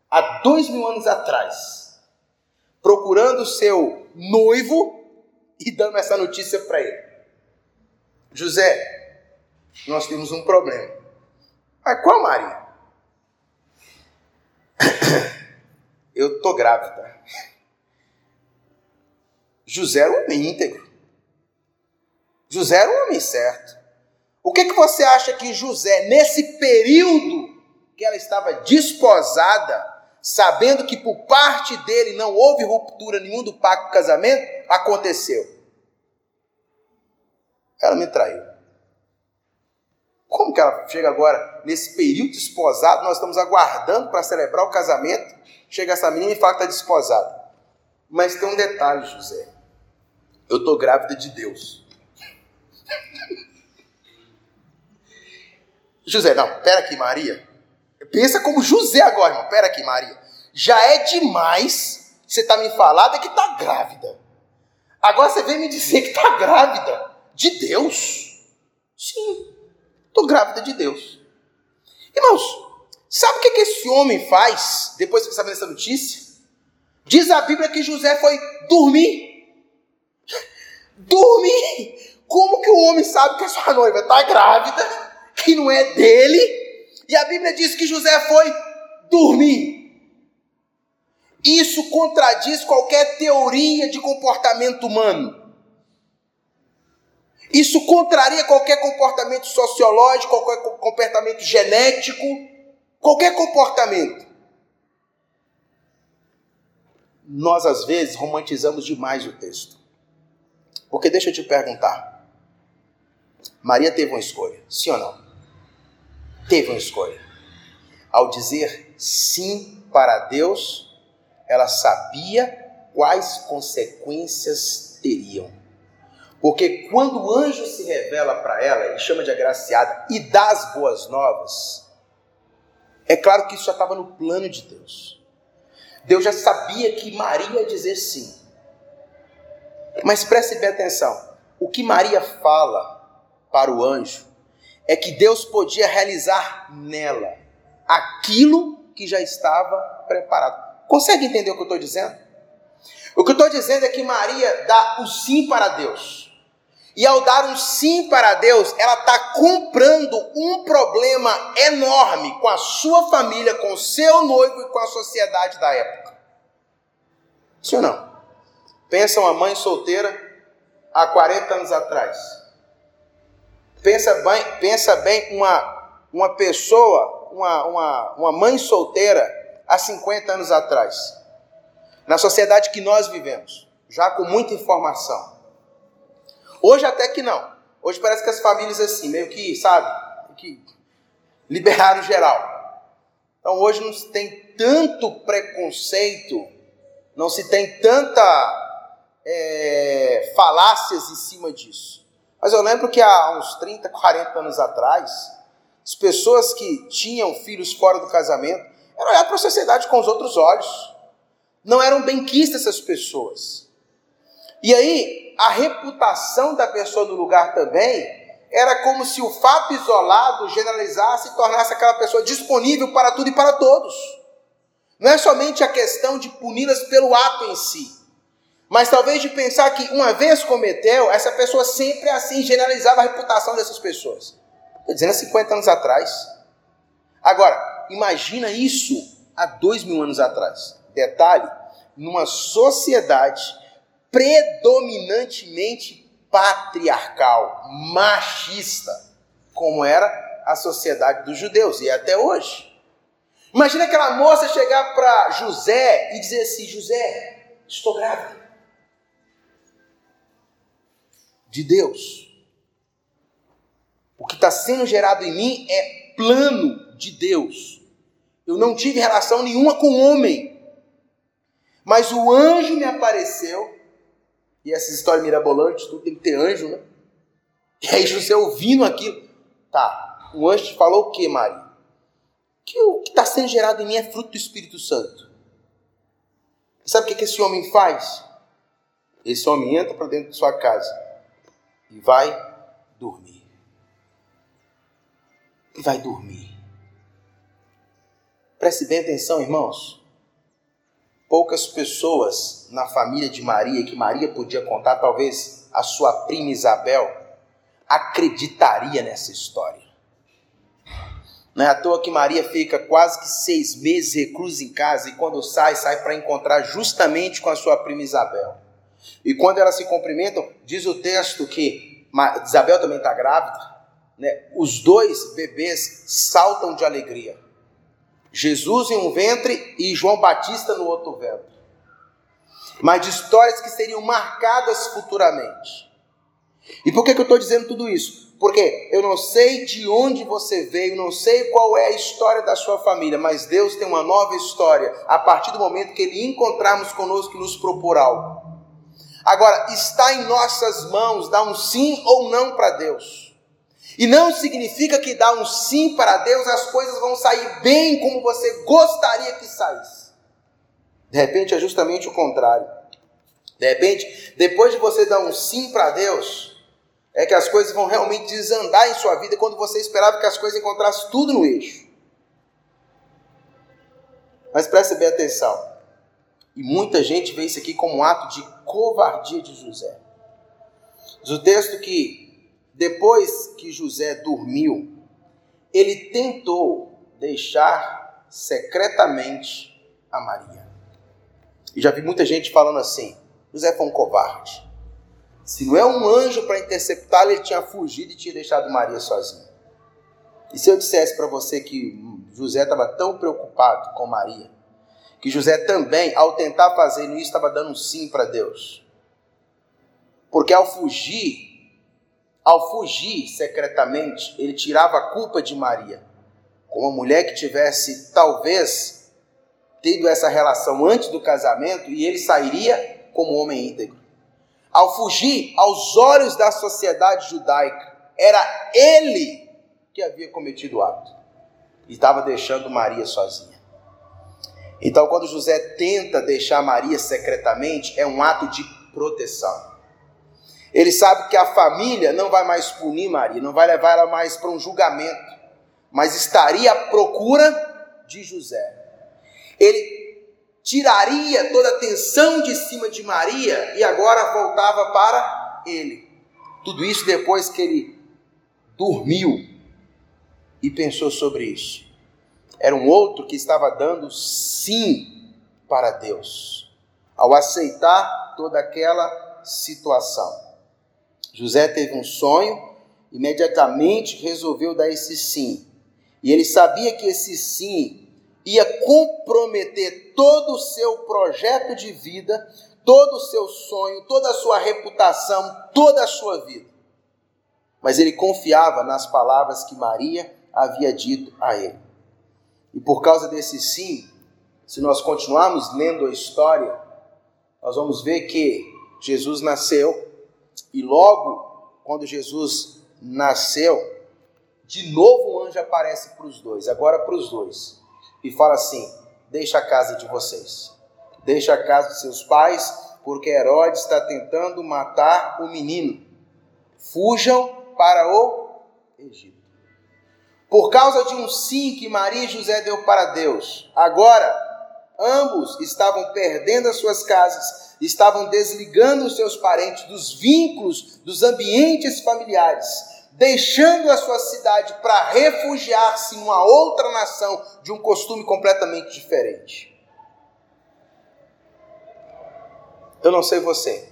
A: há dois mil anos atrás, procurando seu noivo e dando essa notícia para ele. José, nós temos um problema. Mas qual, Maria? Eu tô grávida. José era um homem íntegro. José era um homem certo. O que, que você acha que José, nesse período que ela estava desposada, sabendo que por parte dele não houve ruptura nenhuma do pacto do casamento, aconteceu? Ela me traiu. Como que ela chega agora, nesse período desposado, nós estamos aguardando para celebrar o casamento, chega essa menina e fala que está desposada. Mas tem um detalhe, José. Eu estou grávida de Deus. José, não, pera aqui, Maria. Pensa como José agora, irmão. Pera aqui, Maria. Já é demais você tá me falando que tá grávida. Agora você vem me dizer que tá grávida de Deus? Sim, tô grávida de Deus. Irmãos, sabe o que, que esse homem faz depois que sabe dessa notícia? Diz a Bíblia que José foi dormir. Dormir! Como que o homem sabe que a sua noiva está grávida, que não é dele? E a Bíblia diz que José foi dormir. Isso contradiz qualquer teoria de comportamento humano. Isso contraria qualquer comportamento sociológico, qualquer comportamento genético, qualquer comportamento. Nós, às vezes, romantizamos demais o texto. Porque deixa eu te perguntar: Maria teve uma escolha, sim ou não? Teve uma escolha. Ao dizer sim para Deus, ela sabia quais consequências teriam. Porque quando o anjo se revela para ela, ele chama de agraciada e dá as boas novas, é claro que isso já estava no plano de Deus. Deus já sabia que Maria ia dizer sim. Mas preste bem atenção: o que Maria fala para o anjo é que Deus podia realizar nela aquilo que já estava preparado. Consegue entender o que eu estou dizendo? O que eu estou dizendo é que Maria dá o sim para Deus. E ao dar um sim para Deus, ela está comprando um problema enorme com a sua família, com o seu noivo e com a sociedade da época. Sim ou não? Pensa uma mãe solteira há 40 anos atrás. Pensa bem, pensa bem uma, uma pessoa, uma, uma, uma mãe solteira há 50 anos atrás. Na sociedade que nós vivemos, já com muita informação. Hoje até que não. Hoje parece que as famílias assim, meio que, sabe, que liberaram geral. Então hoje não se tem tanto preconceito, não se tem tanta é, falácias em cima disso. Mas eu lembro que há uns 30, 40 anos atrás, as pessoas que tinham filhos fora do casamento eram olhar para a sociedade com os outros olhos. Não eram benquistas essas pessoas. E aí, a reputação da pessoa no lugar também era como se o fato isolado generalizasse e tornasse aquela pessoa disponível para tudo e para todos. Não é somente a questão de puni-las pelo ato em si, mas talvez de pensar que uma vez cometeu, essa pessoa sempre assim generalizava a reputação dessas pessoas. Estou dizendo há 50 anos atrás. Agora, imagina isso há dois mil anos atrás. Detalhe, numa sociedade predominantemente patriarcal, machista, como era a sociedade dos judeus e é até hoje. Imagina aquela moça chegar para José e dizer assim: José, estou grávida. De Deus. O que está sendo gerado em mim é plano de Deus. Eu não tive relação nenhuma com o homem. Mas o anjo me apareceu e essas histórias mirabolantes, tudo tem que ter anjo, né? E aí José ouvindo aquilo, tá, o anjo te falou o que, Maria? Que o que está sendo gerado em mim é fruto do Espírito Santo. Sabe o que esse homem faz? Esse homem entra para dentro de sua casa e vai dormir. E vai dormir. Preste bem atenção, irmãos. Poucas pessoas na família de Maria, que Maria podia contar, talvez a sua prima Isabel, acreditaria nessa história. Não é à toa que Maria fica quase que seis meses reclusa em casa e quando sai, sai para encontrar justamente com a sua prima Isabel. E quando elas se cumprimentam, diz o texto que Isabel também está grávida, né? os dois bebês saltam de alegria. Jesus em um ventre e João Batista no outro ventre. Mas de histórias que seriam marcadas futuramente. E por que, que eu estou dizendo tudo isso? Porque eu não sei de onde você veio, não sei qual é a história da sua família, mas Deus tem uma nova história a partir do momento que Ele encontrarmos conosco e nos propor algo. Agora, está em nossas mãos dar um sim ou não para Deus. E não significa que dar um sim para Deus as coisas vão sair bem como você gostaria que saísse. De repente é justamente o contrário. De repente, depois de você dar um sim para Deus, é que as coisas vão realmente desandar em sua vida quando você esperava que as coisas encontrassem tudo no eixo. Mas preste bem atenção. E muita gente vê isso aqui como um ato de covardia de José. Diz o texto que depois que José dormiu, ele tentou deixar secretamente a Maria. E já vi muita gente falando assim: José foi um covarde. Se não é um anjo para interceptá-lo, ele tinha fugido e tinha deixado Maria sozinha. E se eu dissesse para você que José estava tão preocupado com Maria, que José também, ao tentar fazer isso, estava dando um sim para Deus. Porque ao fugir, ao fugir secretamente, ele tirava a culpa de Maria. Com uma mulher que tivesse, talvez, tido essa relação antes do casamento, e ele sairia como homem íntegro. Ao fugir aos olhos da sociedade judaica, era ele que havia cometido o ato e estava deixando Maria sozinha. Então, quando José tenta deixar Maria secretamente, é um ato de proteção. Ele sabe que a família não vai mais punir Maria, não vai levar ela mais para um julgamento, mas estaria à procura de José. Ele tiraria toda a atenção de cima de Maria e agora voltava para ele. Tudo isso depois que ele dormiu e pensou sobre isso. Era um outro que estava dando sim para Deus, ao aceitar toda aquela situação. José teve um sonho, imediatamente resolveu dar esse sim. E ele sabia que esse sim ia comprometer todo o seu projeto de vida, todo o seu sonho, toda a sua reputação, toda a sua vida. Mas ele confiava nas palavras que Maria havia dito a ele. E por causa desse sim, se nós continuarmos lendo a história, nós vamos ver que Jesus nasceu e logo quando Jesus nasceu, de novo um anjo aparece para os dois, agora para os dois, e fala assim: Deixa a casa de vocês, deixa a casa de seus pais, porque Herodes está tentando matar o menino. Fujam para o Egito. Por causa de um sim que Maria e José deu para Deus, agora ambos estavam perdendo as suas casas estavam desligando os seus parentes dos vínculos, dos ambientes familiares, deixando a sua cidade para refugiar-se em uma outra nação de um costume completamente diferente. Eu não sei você,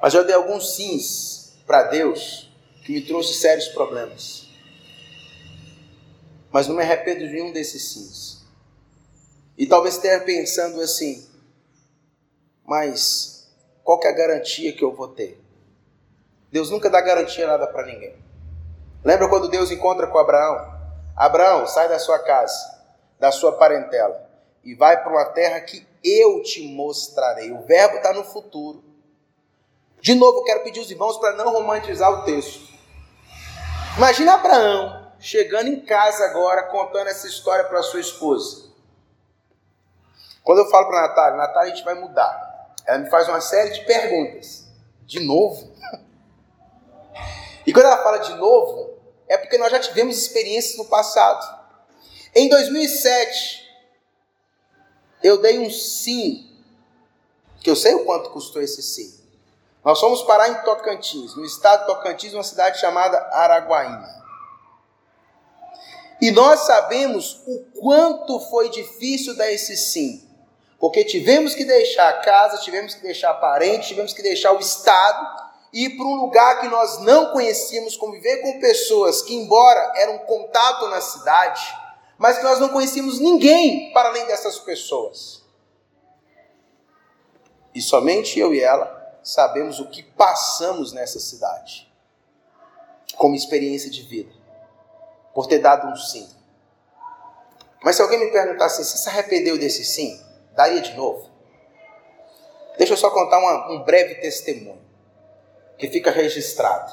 A: mas eu dei alguns sims para Deus que me trouxe sérios problemas. Mas não me arrependo de nenhum desses sims. E talvez esteja pensando assim: mas qual que é a garantia que eu vou ter? Deus nunca dá garantia nada para ninguém. Lembra quando Deus encontra com Abraão? Abraão, sai da sua casa, da sua parentela e vai para uma terra que eu te mostrarei. O verbo está no futuro. De novo, quero pedir os irmãos para não romantizar o texto. Imagina Abraão chegando em casa agora contando essa história para sua esposa. Quando eu falo para Natália, Natália, a gente vai mudar. Ela me faz uma série de perguntas. De novo? E quando ela fala de novo, é porque nós já tivemos experiências no passado. Em 2007, eu dei um sim, que eu sei o quanto custou esse sim. Nós fomos parar em Tocantins, no estado de Tocantins, uma cidade chamada Araguaína. E nós sabemos o quanto foi difícil dar esse sim. Porque tivemos que deixar a casa, tivemos que deixar parentes, tivemos que deixar o Estado e ir para um lugar que nós não conhecíamos, conviver com pessoas que, embora eram contato na cidade, mas que nós não conhecíamos ninguém para além dessas pessoas. E somente eu e ela sabemos o que passamos nessa cidade, como experiência de vida, por ter dado um sim. Mas se alguém me perguntasse assim, você se arrependeu desse sim? daria de novo. Deixa eu só contar uma, um breve testemunho que fica registrado.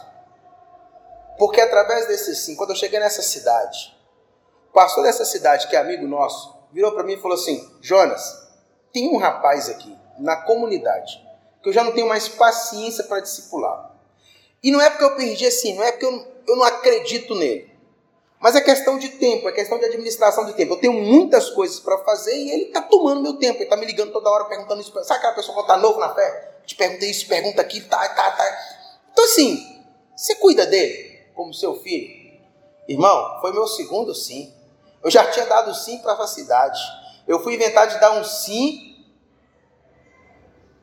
A: Porque através desse sim, quando eu cheguei nessa cidade, o pastor dessa cidade, que é amigo nosso, virou para mim e falou assim: Jonas, tem um rapaz aqui na comunidade que eu já não tenho mais paciência para discipular. E não é porque eu perdi assim, não é porque eu, eu não acredito nele. Mas é questão de tempo, é questão de administração de tempo. Eu tenho muitas coisas para fazer e ele está tomando meu tempo. Ele está me ligando toda hora perguntando isso. Sabe aquela pessoa que está novo na fé? Te pergunta isso, pergunta aquilo, tá, tá, tá. Então assim, você cuida dele como seu filho? Irmão, foi meu segundo sim. Eu já tinha dado sim para a cidade. Eu fui inventar de dar um sim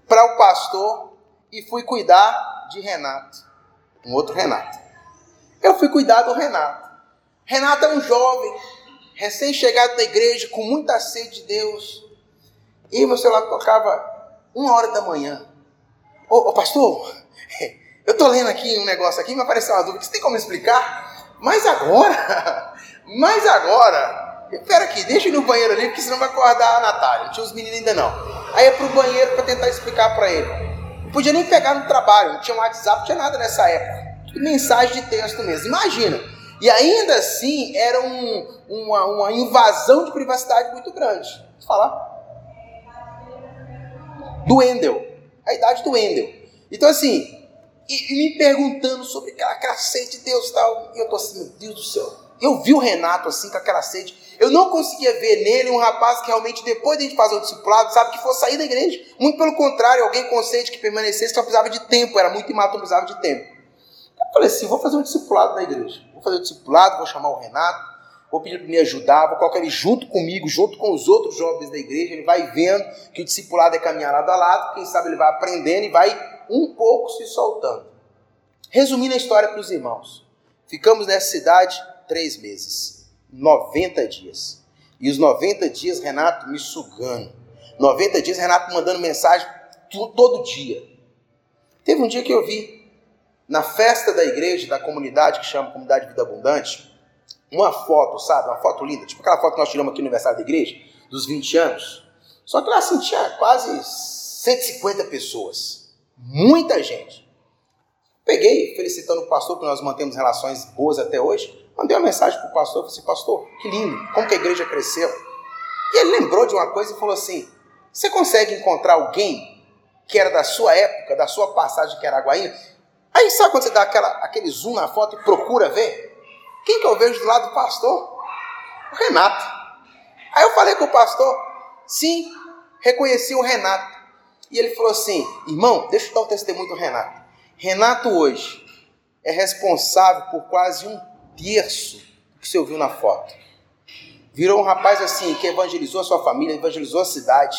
A: para o pastor e fui cuidar de Renato, um outro Renato. Eu fui cuidar do Renato. Renato é um jovem, recém-chegado da igreja, com muita sede de Deus. E meu celular tocava uma hora da manhã. Ô, ô pastor, eu estou lendo aqui um negócio aqui, me apareceu uma dúvida, você tem como explicar? Mas agora, mas agora, espera aqui, deixa eu ir no banheiro ali, porque senão vai acordar a Natália. Não tinha os meninos ainda não. Aí é pro banheiro para tentar explicar para ele. Não podia nem pegar no trabalho, não tinha um WhatsApp, não tinha nada nessa época. Mensagem de texto mesmo. Imagina, e ainda assim era um, uma, uma, invasão de privacidade muito grande. Vou falar? Do Wendel. A idade do Wendel. Então assim, e, e me perguntando sobre aquela, sede de Deus tal. E eu tô assim, meu Deus do céu. Eu vi o Renato assim, com aquela sede. Eu não conseguia ver nele um rapaz que realmente, depois de a gente fazer o discipulado, sabe, que fosse sair da igreja. Muito pelo contrário, alguém com sede que permanecesse só precisava de tempo, era muito imaturo, precisava de tempo. Eu falei assim: vou fazer um discipulado na igreja. Vou fazer o discipulado, vou chamar o Renato, vou pedir para me ajudar, vou colocar ele junto comigo, junto com os outros jovens da igreja. Ele vai vendo que o discipulado é caminhar lado a lado, quem sabe ele vai aprendendo e vai um pouco se soltando. Resumindo a história para os irmãos: ficamos nessa cidade três meses, 90 dias. E os 90 dias, Renato me sugando. 90 dias, Renato mandando mensagem todo dia. Teve um dia que eu vi na festa da igreja, da comunidade, que chama Comunidade Vida Abundante, uma foto, sabe? Uma foto linda, tipo aquela foto que nós tiramos aqui no aniversário da igreja, dos 20 anos. Só que lá assim, tinha quase 150 pessoas. Muita gente. Peguei, felicitando o pastor, que nós mantemos relações boas até hoje. Mandei uma mensagem para o pastor, falei assim, pastor, que lindo, como que a igreja cresceu. E ele lembrou de uma coisa e falou assim, você consegue encontrar alguém que era da sua época, da sua passagem que era Araguaína, Aí sabe quando você dá aquela, aquele zoom na foto e procura ver? Quem que eu vejo do lado do pastor? O Renato. Aí eu falei com o pastor, sim, reconheci o Renato. E ele falou assim: irmão, deixa eu dar o testemunho do Renato. Renato hoje é responsável por quase um terço do que você ouviu na foto. Virou um rapaz assim que evangelizou a sua família, evangelizou a cidade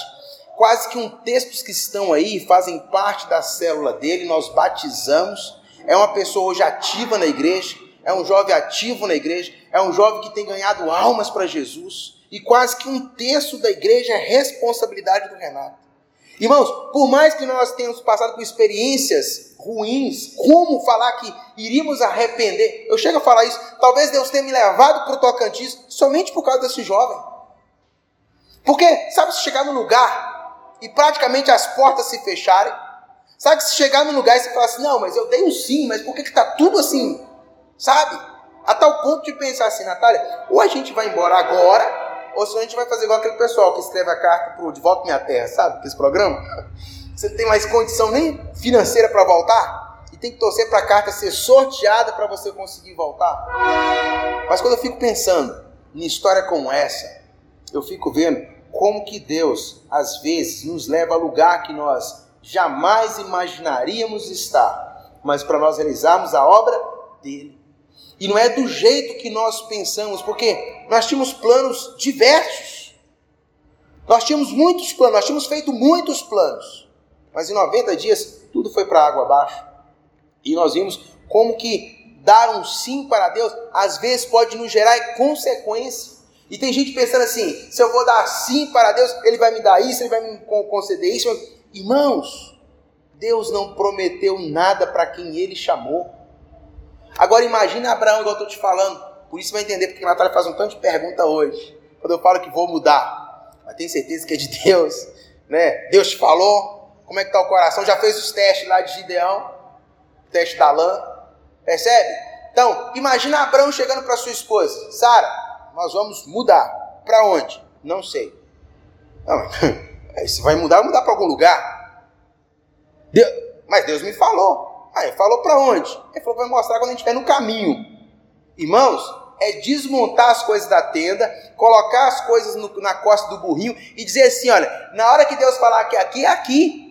A: quase que um terço dos que estão aí fazem parte da célula dele, nós batizamos. É uma pessoa hoje ativa na igreja, é um jovem ativo na igreja, é um jovem que tem ganhado almas para Jesus. E quase que um terço da igreja é responsabilidade do Renato. Irmãos, por mais que nós tenhamos passado por experiências ruins, como falar que iríamos arrepender? Eu chego a falar isso. Talvez Deus tenha me levado para o Tocantins somente por causa desse jovem. Porque, sabe, se chegar no lugar e praticamente as portas se fecharem. Sabe se chegar no lugar e você falar assim, não, mas eu dei um sim, mas por que está tudo assim? Sabe? A tal ponto de pensar assim, Natália, ou a gente vai embora agora, ou se a gente vai fazer igual aquele pessoal que escreve a carta pro De Volta Minha Terra, sabe? Esse programa. Você não tem mais condição nem financeira para voltar e tem que torcer para a carta ser sorteada para você conseguir voltar. Mas quando eu fico pensando em história como essa, eu fico vendo como que Deus, às vezes, nos leva a lugar que nós jamais imaginaríamos estar, mas para nós realizarmos a obra dele. E não é do jeito que nós pensamos, porque nós tínhamos planos diversos. Nós tínhamos muitos planos, nós tínhamos feito muitos planos. Mas em 90 dias tudo foi para água abaixo. E nós vimos como que dar um sim para Deus às vezes pode nos gerar consequência. E tem gente pensando assim: se eu vou dar sim para Deus, Ele vai me dar isso, Ele vai me conceder isso. Irmãos, Deus não prometeu nada para quem Ele chamou. Agora imagina Abraão, igual eu estou te falando. Por isso vai entender porque a Natália faz um tanto de pergunta hoje. Quando eu falo que vou mudar. Mas tem certeza que é de Deus. Né? Deus falou. Como é que está o coração? Já fez os testes lá de Gideão. Teste da lã. Percebe? Então, imagina Abraão chegando para sua esposa. Sara, nós vamos mudar. Para onde? Não sei. Não, se vai mudar, vai mudar para algum lugar. Deus, mas Deus me falou. Aí falou para onde? Ele falou vai mostrar quando a gente estiver no caminho. Irmãos, é desmontar as coisas da tenda, colocar as coisas no, na costa do burrinho e dizer assim: olha, na hora que Deus falar que aqui é aqui.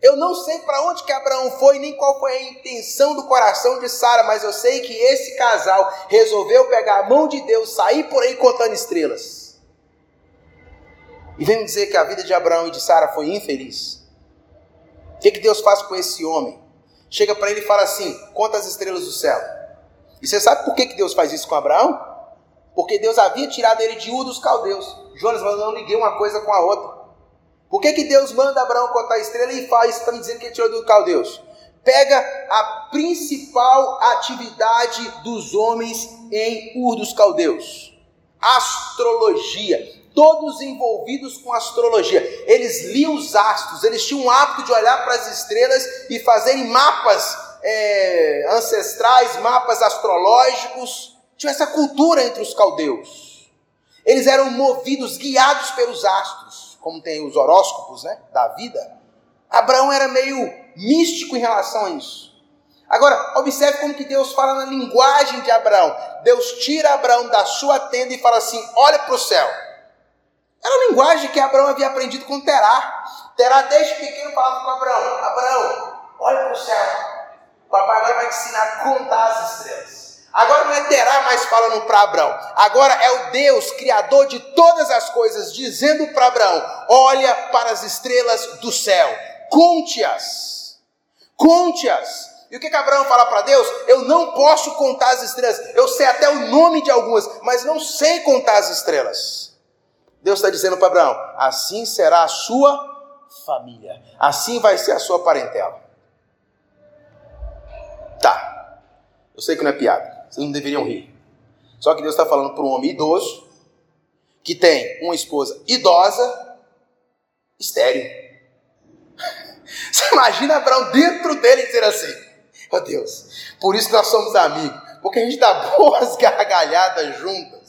A: Eu não sei para onde que Abraão foi, nem qual foi a intenção do coração de Sara, mas eu sei que esse casal resolveu pegar a mão de Deus, sair por aí contando estrelas. E vem dizer que a vida de Abraão e de Sara foi infeliz. O que, que Deus faz com esse homem? Chega para ele e fala assim: conta as estrelas do céu. E você sabe por que, que Deus faz isso com Abraão? Porque Deus havia tirado ele de Ur dos caldeus. Jonas, mas não liguei uma coisa com a outra. Por que, que Deus manda Abraão contar a estrela e faz? Está me dizendo que ele tirou do caldeus. Pega a principal atividade dos homens em Ur dos caldeus: astrologia todos envolvidos com astrologia. Eles liam os astros, eles tinham o hábito de olhar para as estrelas e fazerem mapas é, ancestrais, mapas astrológicos. Tinha essa cultura entre os caldeus. Eles eram movidos, guiados pelos astros, como tem os horóscopos né, da vida. Abraão era meio místico em relação a isso. Agora, observe como que Deus fala na linguagem de Abraão. Deus tira Abraão da sua tenda e fala assim: olha para o céu. Era a linguagem que Abraão havia aprendido com Terá. Terá desde pequeno falava com Abraão: Abraão, olha para o céu. Papai vai te ensinar a contar as estrelas. Agora não é Terá mais falando para Abraão. Agora é o Deus, Criador de todas as coisas, dizendo para Abraão: Olha para as estrelas do céu, conte-as. Conte-as. E o que, que Abraão fala para Deus? Eu não posso contar as estrelas. Eu sei até o nome de algumas, mas não sei contar as estrelas. Deus está dizendo para Abraão: assim será a sua família, assim vai ser a sua parentela. Tá, eu sei que não é piada, vocês não deveriam rir. Só que Deus está falando para um homem idoso, que tem uma esposa idosa, estéreo. Você imagina Abraão dentro dele dizer assim: Oh Deus, por isso que nós somos amigos, porque a gente dá boas gargalhadas juntas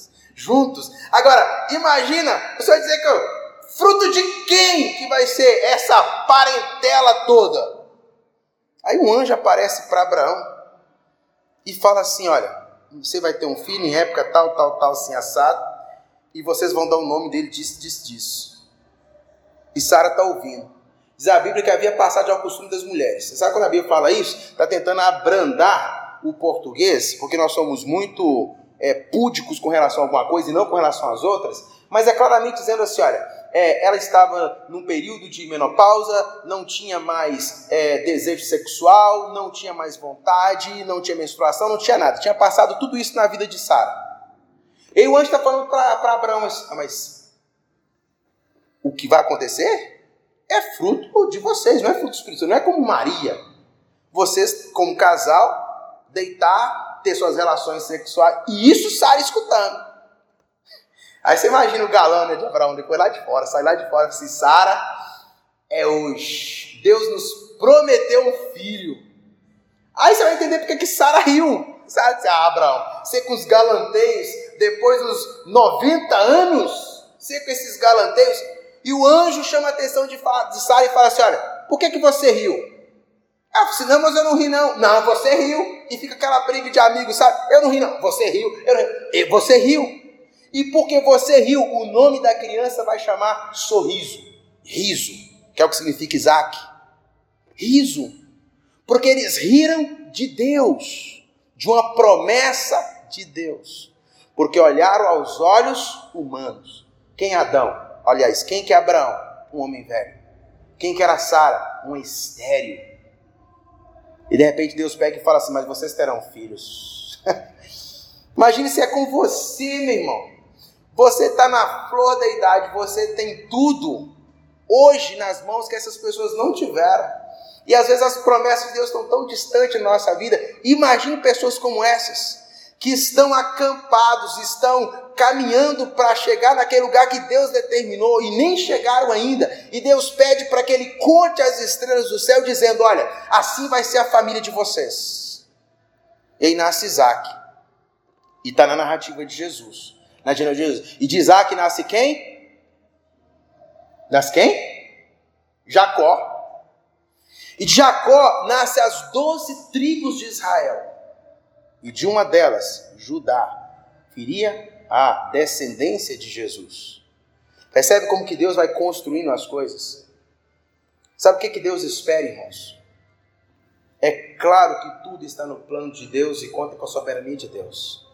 A: juntos. Agora, imagina, você vai dizer que fruto de quem que vai ser essa parentela toda? Aí um anjo aparece para Abraão e fala assim: Olha, você vai ter um filho em época tal, tal, tal, assim assado, e vocês vão dar o nome dele disso, disso, disso. E Sara está ouvindo. Diz a Bíblia que havia passado ao costume das mulheres. Você sabe quando a Bíblia fala isso? Está tentando abrandar o português, porque nós somos muito é, púdicos com relação a alguma coisa e não com relação às outras, mas é claramente dizendo assim: olha, é, ela estava num período de menopausa, não tinha mais é, desejo sexual, não tinha mais vontade, não tinha menstruação, não tinha nada. Tinha passado tudo isso na vida de Sara. E o anjo está falando para Abraão: ah, mas o que vai acontecer é fruto de vocês, não é fruto Espírito, não é como Maria. Vocês, como casal, deitar ter suas relações sexuais. E isso sai escutando. Aí você imagina o galã né, de Abraão, depois lá de fora, sai lá de fora e assim, Sara, é hoje. Deus nos prometeu um filho. Aí você vai entender porque que Sara riu. Sabe, ah, Abraão, você com os galanteios, depois dos 90 anos, você com esses galanteios, e o anjo chama a atenção de, de Sara e fala assim: olha, por que, que você riu? Ah, disse, não, mas eu não ri não. Não, você riu. E fica aquela briga de amigos, sabe? Eu não ri não. Você riu. Eu não ri. Você riu. E porque você riu, o nome da criança vai chamar sorriso. Riso. Que é o que significa Isaac. Riso. Porque eles riram de Deus. De uma promessa de Deus. Porque olharam aos olhos humanos. Quem é Adão? Aliás, quem que é Abraão? Um homem velho. Quem que era Sara? Um estéreo e de repente Deus pega e fala assim: Mas vocês terão filhos. Imagine se é com você, meu irmão. Você está na flor da idade, você tem tudo hoje nas mãos que essas pessoas não tiveram. E às vezes as promessas de Deus estão tão distantes na nossa vida. Imagine pessoas como essas que estão acampados, estão caminhando para chegar naquele lugar que Deus determinou e nem chegaram ainda. E Deus pede para que ele conte as estrelas do céu, dizendo: Olha, assim vai ser a família de vocês. E aí nasce Isaac. E está na narrativa de Jesus. Na de Jesus. E de Isaac nasce quem? Nasce quem? Jacó. E de Jacó nasce as doze tribos de Israel. E de uma delas, Judá, viria a descendência de Jesus. Percebe como que Deus vai construindo as coisas? Sabe o que, que Deus espera, irmãos? É claro que tudo está no plano de Deus e conta com a soberania de Deus.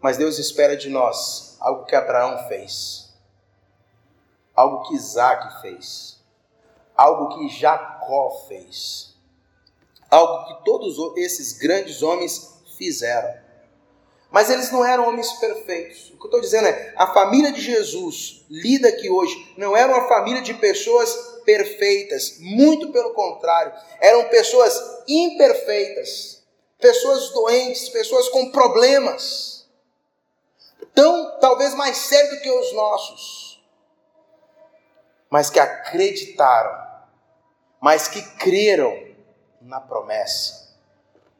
A: Mas Deus espera de nós algo que Abraão fez, algo que Isaac fez, algo que Jacó fez, algo que todos esses grandes homens fizeram. Mas eles não eram homens perfeitos. O que eu estou dizendo é: a família de Jesus, lida aqui hoje, não era uma família de pessoas perfeitas. Muito pelo contrário, eram pessoas imperfeitas, pessoas doentes, pessoas com problemas tão talvez mais sério do que os nossos, mas que acreditaram, mas que creram na promessa,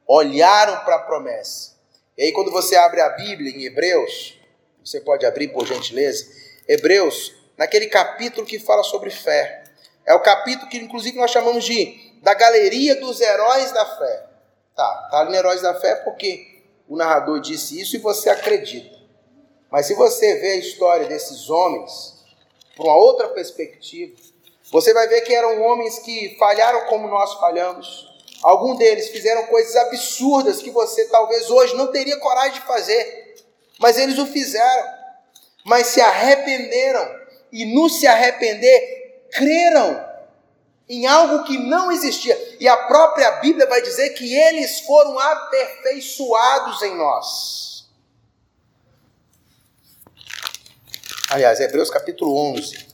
A: olharam para a promessa. E aí, quando você abre a Bíblia em Hebreus, você pode abrir por gentileza, Hebreus, naquele capítulo que fala sobre fé. É o capítulo que, inclusive, nós chamamos de da galeria dos heróis da fé. Tá, tá ali no Heróis da Fé porque o narrador disse isso e você acredita. Mas se você vê a história desses homens por uma outra perspectiva, você vai ver que eram homens que falharam como nós falhamos. Alguns deles fizeram coisas absurdas que você talvez hoje não teria coragem de fazer, mas eles o fizeram. Mas se arrependeram e no se arrepender, creram em algo que não existia. E a própria Bíblia vai dizer que eles foram aperfeiçoados em nós. Aliás, Hebreus capítulo 11.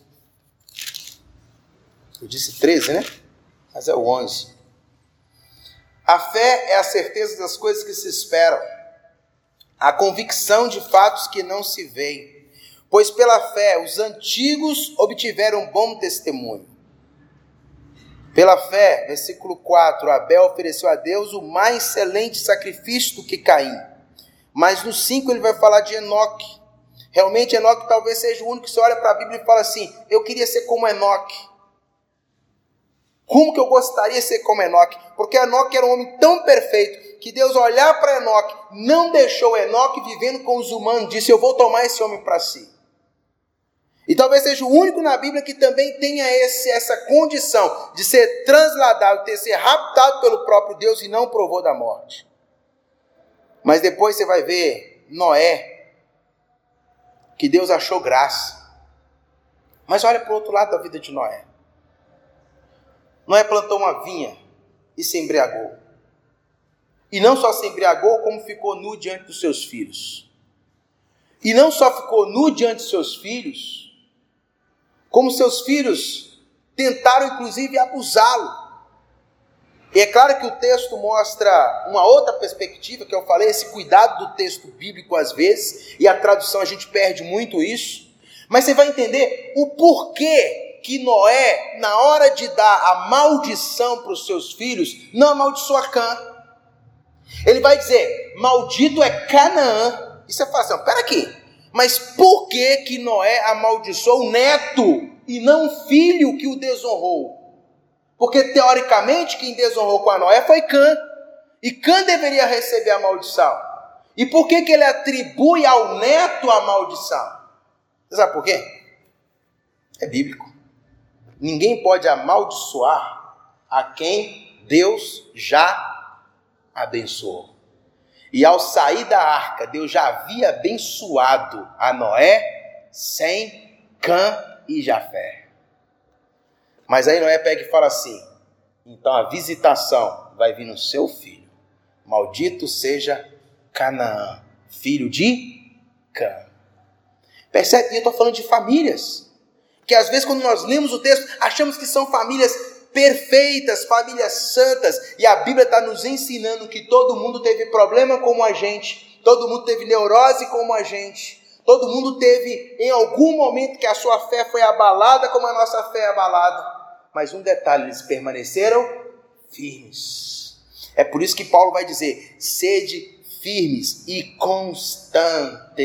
A: Eu disse 13, né? Mas é o 11. A fé é a certeza das coisas que se esperam, a convicção de fatos que não se veem. Pois pela fé os antigos obtiveram bom testemunho. Pela fé, versículo 4, Abel ofereceu a Deus o mais excelente sacrifício do que Caim. Mas no 5 ele vai falar de Enoque Realmente, Enoque talvez seja o único que você olha para a Bíblia e fala assim: eu queria ser como Enoque. Como que eu gostaria de ser como Enoque? Porque Enoque era um homem tão perfeito que Deus olhar para Enoque, não deixou Enoque vivendo com os humanos, disse: Eu vou tomar esse homem para si. E talvez seja o único na Bíblia que também tenha esse, essa condição de ser transladado, de ser raptado pelo próprio Deus e não provou da morte. Mas depois você vai ver Noé, que Deus achou graça. Mas olha para o outro lado da vida de Noé. Noé plantou uma vinha e se embriagou. E não só se embriagou, como ficou nu diante dos seus filhos. E não só ficou nu diante dos seus filhos, como seus filhos tentaram inclusive abusá-lo. E é claro que o texto mostra uma outra perspectiva, que eu falei, esse cuidado do texto bíblico às vezes, e a tradução a gente perde muito isso. Mas você vai entender o porquê que Noé, na hora de dar a maldição para os seus filhos, não amaldiçoa Cã. Ele vai dizer: Maldito é Canaã. E você fala assim: pera aqui, mas por que, que Noé amaldiçoou o neto e não o filho que o desonrou? Porque teoricamente quem desonrou com a Noé foi Cã. E Cã deveria receber a maldição. E por que, que ele atribui ao neto a maldição? Você sabe por quê? É bíblico. Ninguém pode amaldiçoar a quem Deus já abençoou. E ao sair da arca, Deus já havia abençoado a Noé, Sem, Cã e Jafé. Mas aí Noé pega e fala assim: então a visitação vai vir no seu filho. Maldito seja Canaã, filho de Cã. Percebe? Eu estou falando de famílias. Que às vezes, quando nós lemos o texto, achamos que são famílias perfeitas, famílias santas. E a Bíblia está nos ensinando que todo mundo teve problema como a gente, todo mundo teve neurose como a gente, todo mundo teve em algum momento que a sua fé foi abalada como a nossa fé é abalada. Mas um detalhe, eles permaneceram firmes. É por isso que Paulo vai dizer: sede firmes e constantes,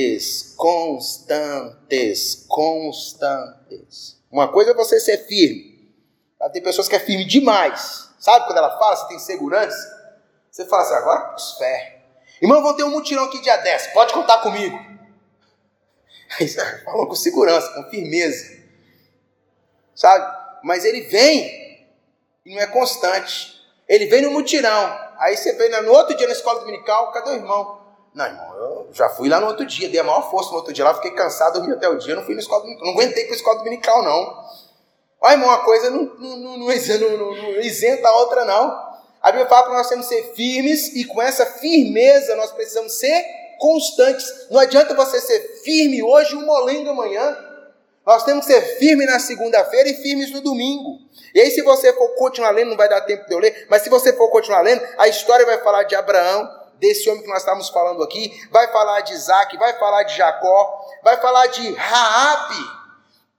A: constantes, constantes. Uma coisa é você ser firme. Tem pessoas que é firme demais. Sabe quando ela fala, você tem segurança? Você fala assim, agora pus fé. Irmão, vou ter um mutirão aqui dia 10, pode contar comigo. Aí falou com segurança, com firmeza. Sabe? Mas ele vem e não é constante. Ele vem no mutirão. Aí você vem no outro dia na escola dominical, cadê o irmão? Não, irmão, eu já fui lá no outro dia, dei a maior força no outro dia lá, fiquei cansado, dormi até o dia, não fui na escola dominical, não aguentei para a escola dominical, não. Olha, irmão, uma coisa não, não, não, não, isenta a outra, não. A Bíblia fala para nós temos ser firmes e com essa firmeza nós precisamos ser constantes. Não adianta você ser firme hoje e um molengo amanhã. Nós temos que ser firmes na segunda-feira e firmes no domingo. E aí, se você for continuar lendo, não vai dar tempo de eu ler, mas se você for continuar lendo, a história vai falar de Abraão, desse homem que nós estamos falando aqui, vai falar de Isaac, vai falar de Jacó, vai falar de Raabe.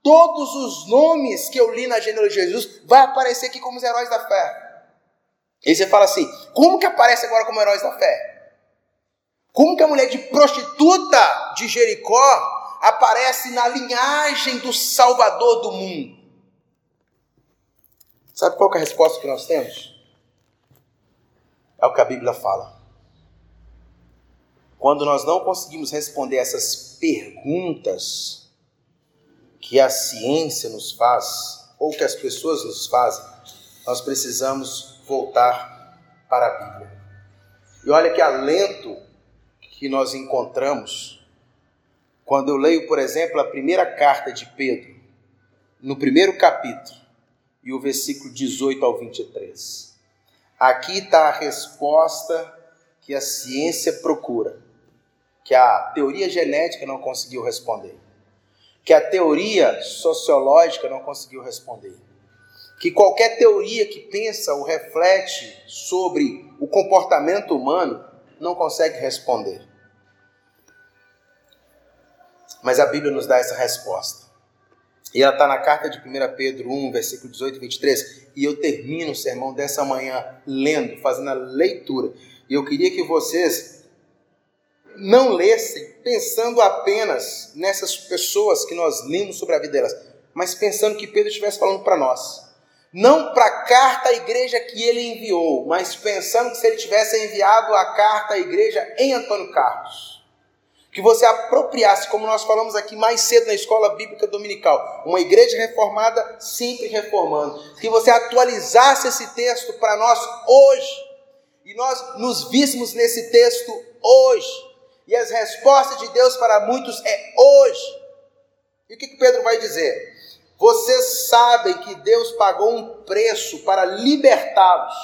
A: Todos os nomes que eu li na genealogia de Jesus vai aparecer aqui como os heróis da fé. E você fala assim: como que aparece agora como heróis da fé? Como que a mulher de prostituta de Jericó aparece na linhagem do Salvador do mundo? Sabe qual é a resposta que nós temos? É o que a Bíblia fala. Quando nós não conseguimos responder essas perguntas que a ciência nos faz, ou que as pessoas nos fazem, nós precisamos voltar para a Bíblia. E olha que alento que nós encontramos quando eu leio, por exemplo, a primeira carta de Pedro, no primeiro capítulo, e o versículo 18 ao 23. Aqui está a resposta que a ciência procura que a teoria genética não conseguiu responder, que a teoria sociológica não conseguiu responder, que qualquer teoria que pensa ou reflete sobre o comportamento humano não consegue responder. Mas a Bíblia nos dá essa resposta. E ela está na carta de 1 Pedro 1, versículo 18 e 23. E eu termino o sermão dessa manhã lendo, fazendo a leitura. E eu queria que vocês não lessem pensando apenas nessas pessoas que nós lemos sobre a vida delas, mas pensando que Pedro estivesse falando para nós. Não para a carta à igreja que ele enviou, mas pensando que se ele tivesse enviado a carta à igreja em Antônio Carlos. Que você apropriasse, como nós falamos aqui mais cedo na escola bíblica dominical, uma igreja reformada sempre reformando. Que você atualizasse esse texto para nós hoje. E nós nos víssemos nesse texto hoje e as respostas de Deus para muitos é hoje. E o que, que Pedro vai dizer? Vocês sabem que Deus pagou um preço para libertá-los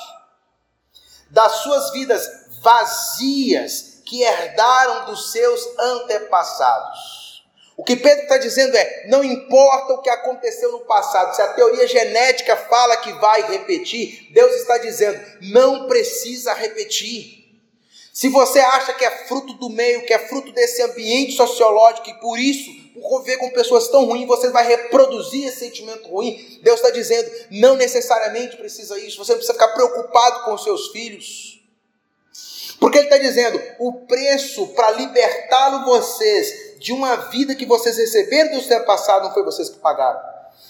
A: das suas vidas vazias que herdaram dos seus antepassados. O que Pedro está dizendo é: não importa o que aconteceu no passado, se a teoria genética fala que vai repetir, Deus está dizendo: não precisa repetir. Se você acha que é fruto do meio, que é fruto desse ambiente sociológico e por isso, por conviver com pessoas tão ruins, você vai reproduzir esse sentimento ruim, Deus está dizendo, não necessariamente precisa isso, você não precisa ficar preocupado com os seus filhos. Porque Ele está dizendo, o preço para libertá-lo vocês de uma vida que vocês receberam do seu passado não foi vocês que pagaram.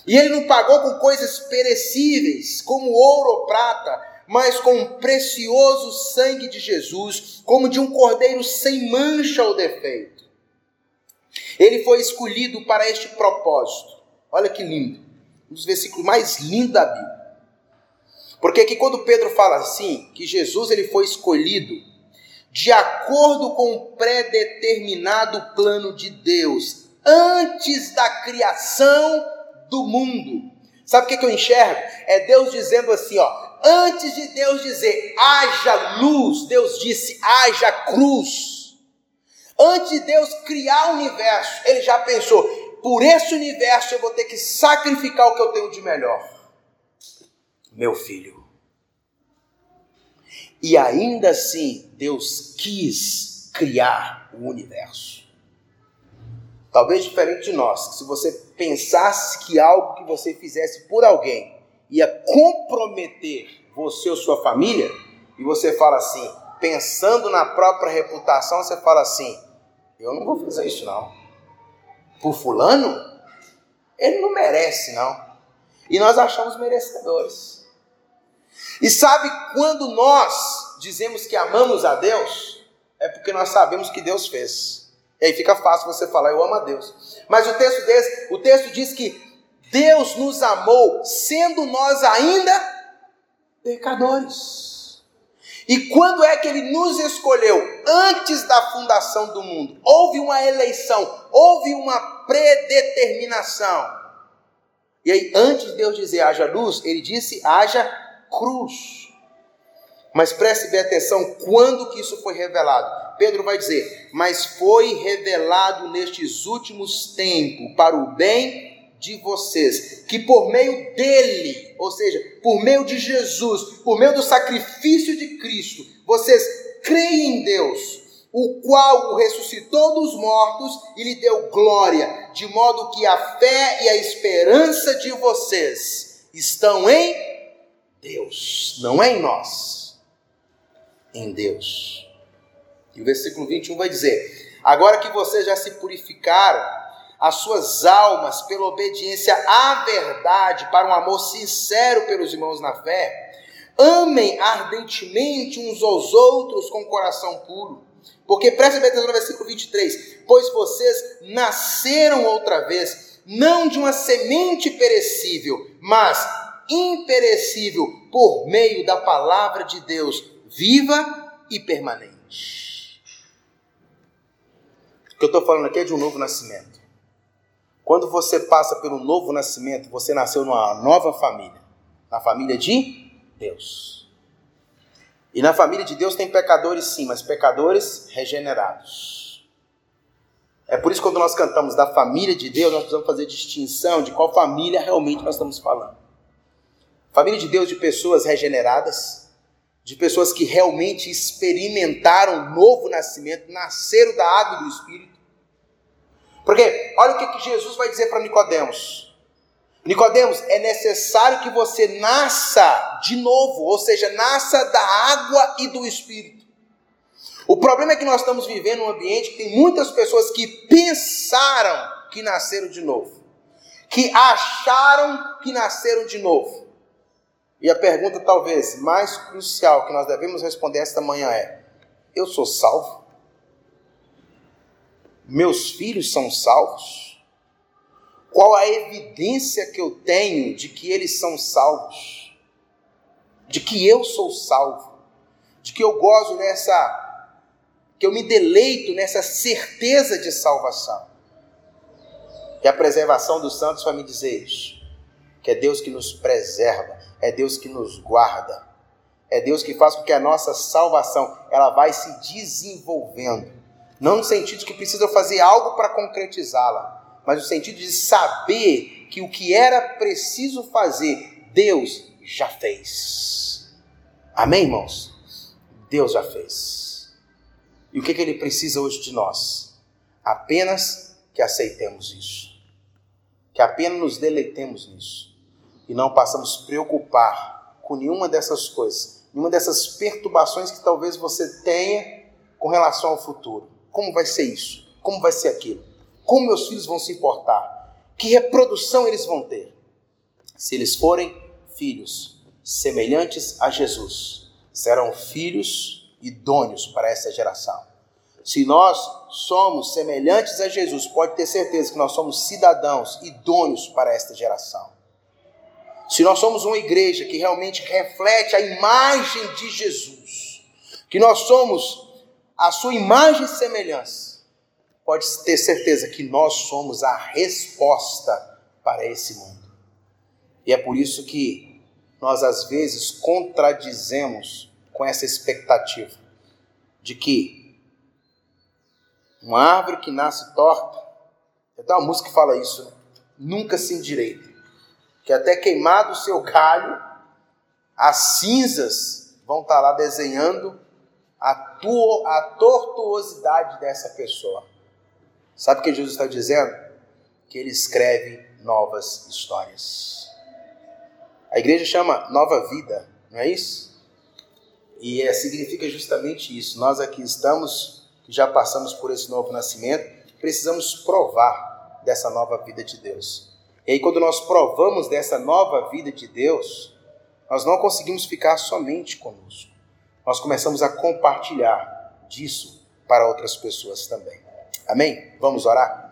A: E Ele não pagou com coisas perecíveis, como ouro ou prata, mas com o precioso sangue de Jesus, como de um cordeiro sem mancha ou defeito. Ele foi escolhido para este propósito. Olha que lindo. Um dos versículos mais lindos da Bíblia. Porque aqui quando Pedro fala assim, que Jesus ele foi escolhido de acordo com o predeterminado plano de Deus, antes da criação do mundo. Sabe o que, que eu enxergo? É Deus dizendo assim, ó, Antes de Deus dizer haja luz, Deus disse haja cruz. Antes de Deus criar o universo, ele já pensou: por esse universo eu vou ter que sacrificar o que eu tenho de melhor. Meu filho. E ainda assim, Deus quis criar o universo. Talvez diferente de nós, se você pensasse que algo que você fizesse por alguém ia comprometer você ou sua família, e você fala assim, pensando na própria reputação, você fala assim: eu não vou fazer isso não. Por fulano, ele não merece não. E nós achamos merecedores. E sabe quando nós dizemos que amamos a Deus? é porque nós sabemos que Deus fez. E aí fica fácil você falar, eu amo a Deus. Mas o texto, desse, o texto diz que Deus nos amou, sendo nós ainda pecadores. E quando é que ele nos escolheu? Antes da fundação do mundo. Houve uma eleição, houve uma predeterminação. E aí, antes de Deus dizer haja luz, ele disse haja cruz. Mas preste bem atenção quando que isso foi revelado. Pedro vai dizer: Mas foi revelado nestes últimos tempos para o bem de vocês, que por meio dele, ou seja, por meio de Jesus, por meio do sacrifício de Cristo, vocês creem em Deus, o qual o ressuscitou dos mortos e lhe deu glória, de modo que a fé e a esperança de vocês estão em Deus, não é em nós, em Deus. E o versículo 21 vai dizer: Agora que vocês já se purificaram, as suas almas pela obediência à verdade, para um amor sincero pelos irmãos na fé, amem ardentemente uns aos outros com coração puro. Porque preste atenção no versículo 23: Pois vocês nasceram outra vez, não de uma semente perecível, mas imperecível, por meio da palavra de Deus, viva e permanente. O que eu estou falando aqui é de um novo nascimento. Quando você passa pelo novo nascimento, você nasceu numa nova família, na família de Deus. E na família de Deus tem pecadores sim, mas pecadores regenerados. É por isso que quando nós cantamos da família de Deus, nós precisamos fazer distinção de qual família realmente nós estamos falando. Família de Deus de pessoas regeneradas, de pessoas que realmente experimentaram novo nascimento, nasceram da água e do Espírito. Porque olha o que, que Jesus vai dizer para Nicodemos. Nicodemos, é necessário que você nasça de novo, ou seja, nasça da água e do Espírito. O problema é que nós estamos vivendo um ambiente que tem muitas pessoas que pensaram que nasceram de novo, que acharam que nasceram de novo. E a pergunta talvez mais crucial que nós devemos responder esta manhã é: eu sou salvo? Meus filhos são salvos? Qual a evidência que eu tenho de que eles são salvos? De que eu sou salvo? De que eu gozo nessa que eu me deleito nessa certeza de salvação. E a preservação dos santos vai me dizer isso. Que é Deus que nos preserva, é Deus que nos guarda, é Deus que faz com que a nossa salvação ela vai se desenvolvendo. Não no sentido de que precisa fazer algo para concretizá-la, mas no sentido de saber que o que era preciso fazer, Deus já fez. Amém, irmãos? Deus já fez. E o que, que Ele precisa hoje de nós? Apenas que aceitemos isso. Que apenas nos deleitemos nisso. E não passamos preocupar com nenhuma dessas coisas, nenhuma dessas perturbações que talvez você tenha com relação ao futuro. Como vai ser isso? Como vai ser aquilo? Como meus filhos vão se importar? Que reprodução eles vão ter? Se eles forem filhos semelhantes a Jesus, serão filhos idôneos para essa geração. Se nós somos semelhantes a Jesus, pode ter certeza que nós somos cidadãos idôneos para esta geração. Se nós somos uma igreja que realmente reflete a imagem de Jesus, que nós somos a sua imagem e semelhança, pode ter certeza que nós somos a resposta para esse mundo. E é por isso que nós às vezes contradizemos com essa expectativa de que uma árvore que nasce torta, até uma música que fala isso, né? nunca se endireita, que até queimado o seu galho, as cinzas vão estar lá desenhando a, tua, a tortuosidade dessa pessoa. Sabe o que Jesus está dizendo? Que ele escreve novas histórias. A igreja chama nova vida, não é isso? E é, significa justamente isso. Nós aqui estamos, já passamos por esse novo nascimento, precisamos provar dessa nova vida de Deus. E aí, quando nós provamos dessa nova vida de Deus, nós não conseguimos ficar somente conosco. Nós começamos a compartilhar disso para outras pessoas também. Amém? Vamos orar?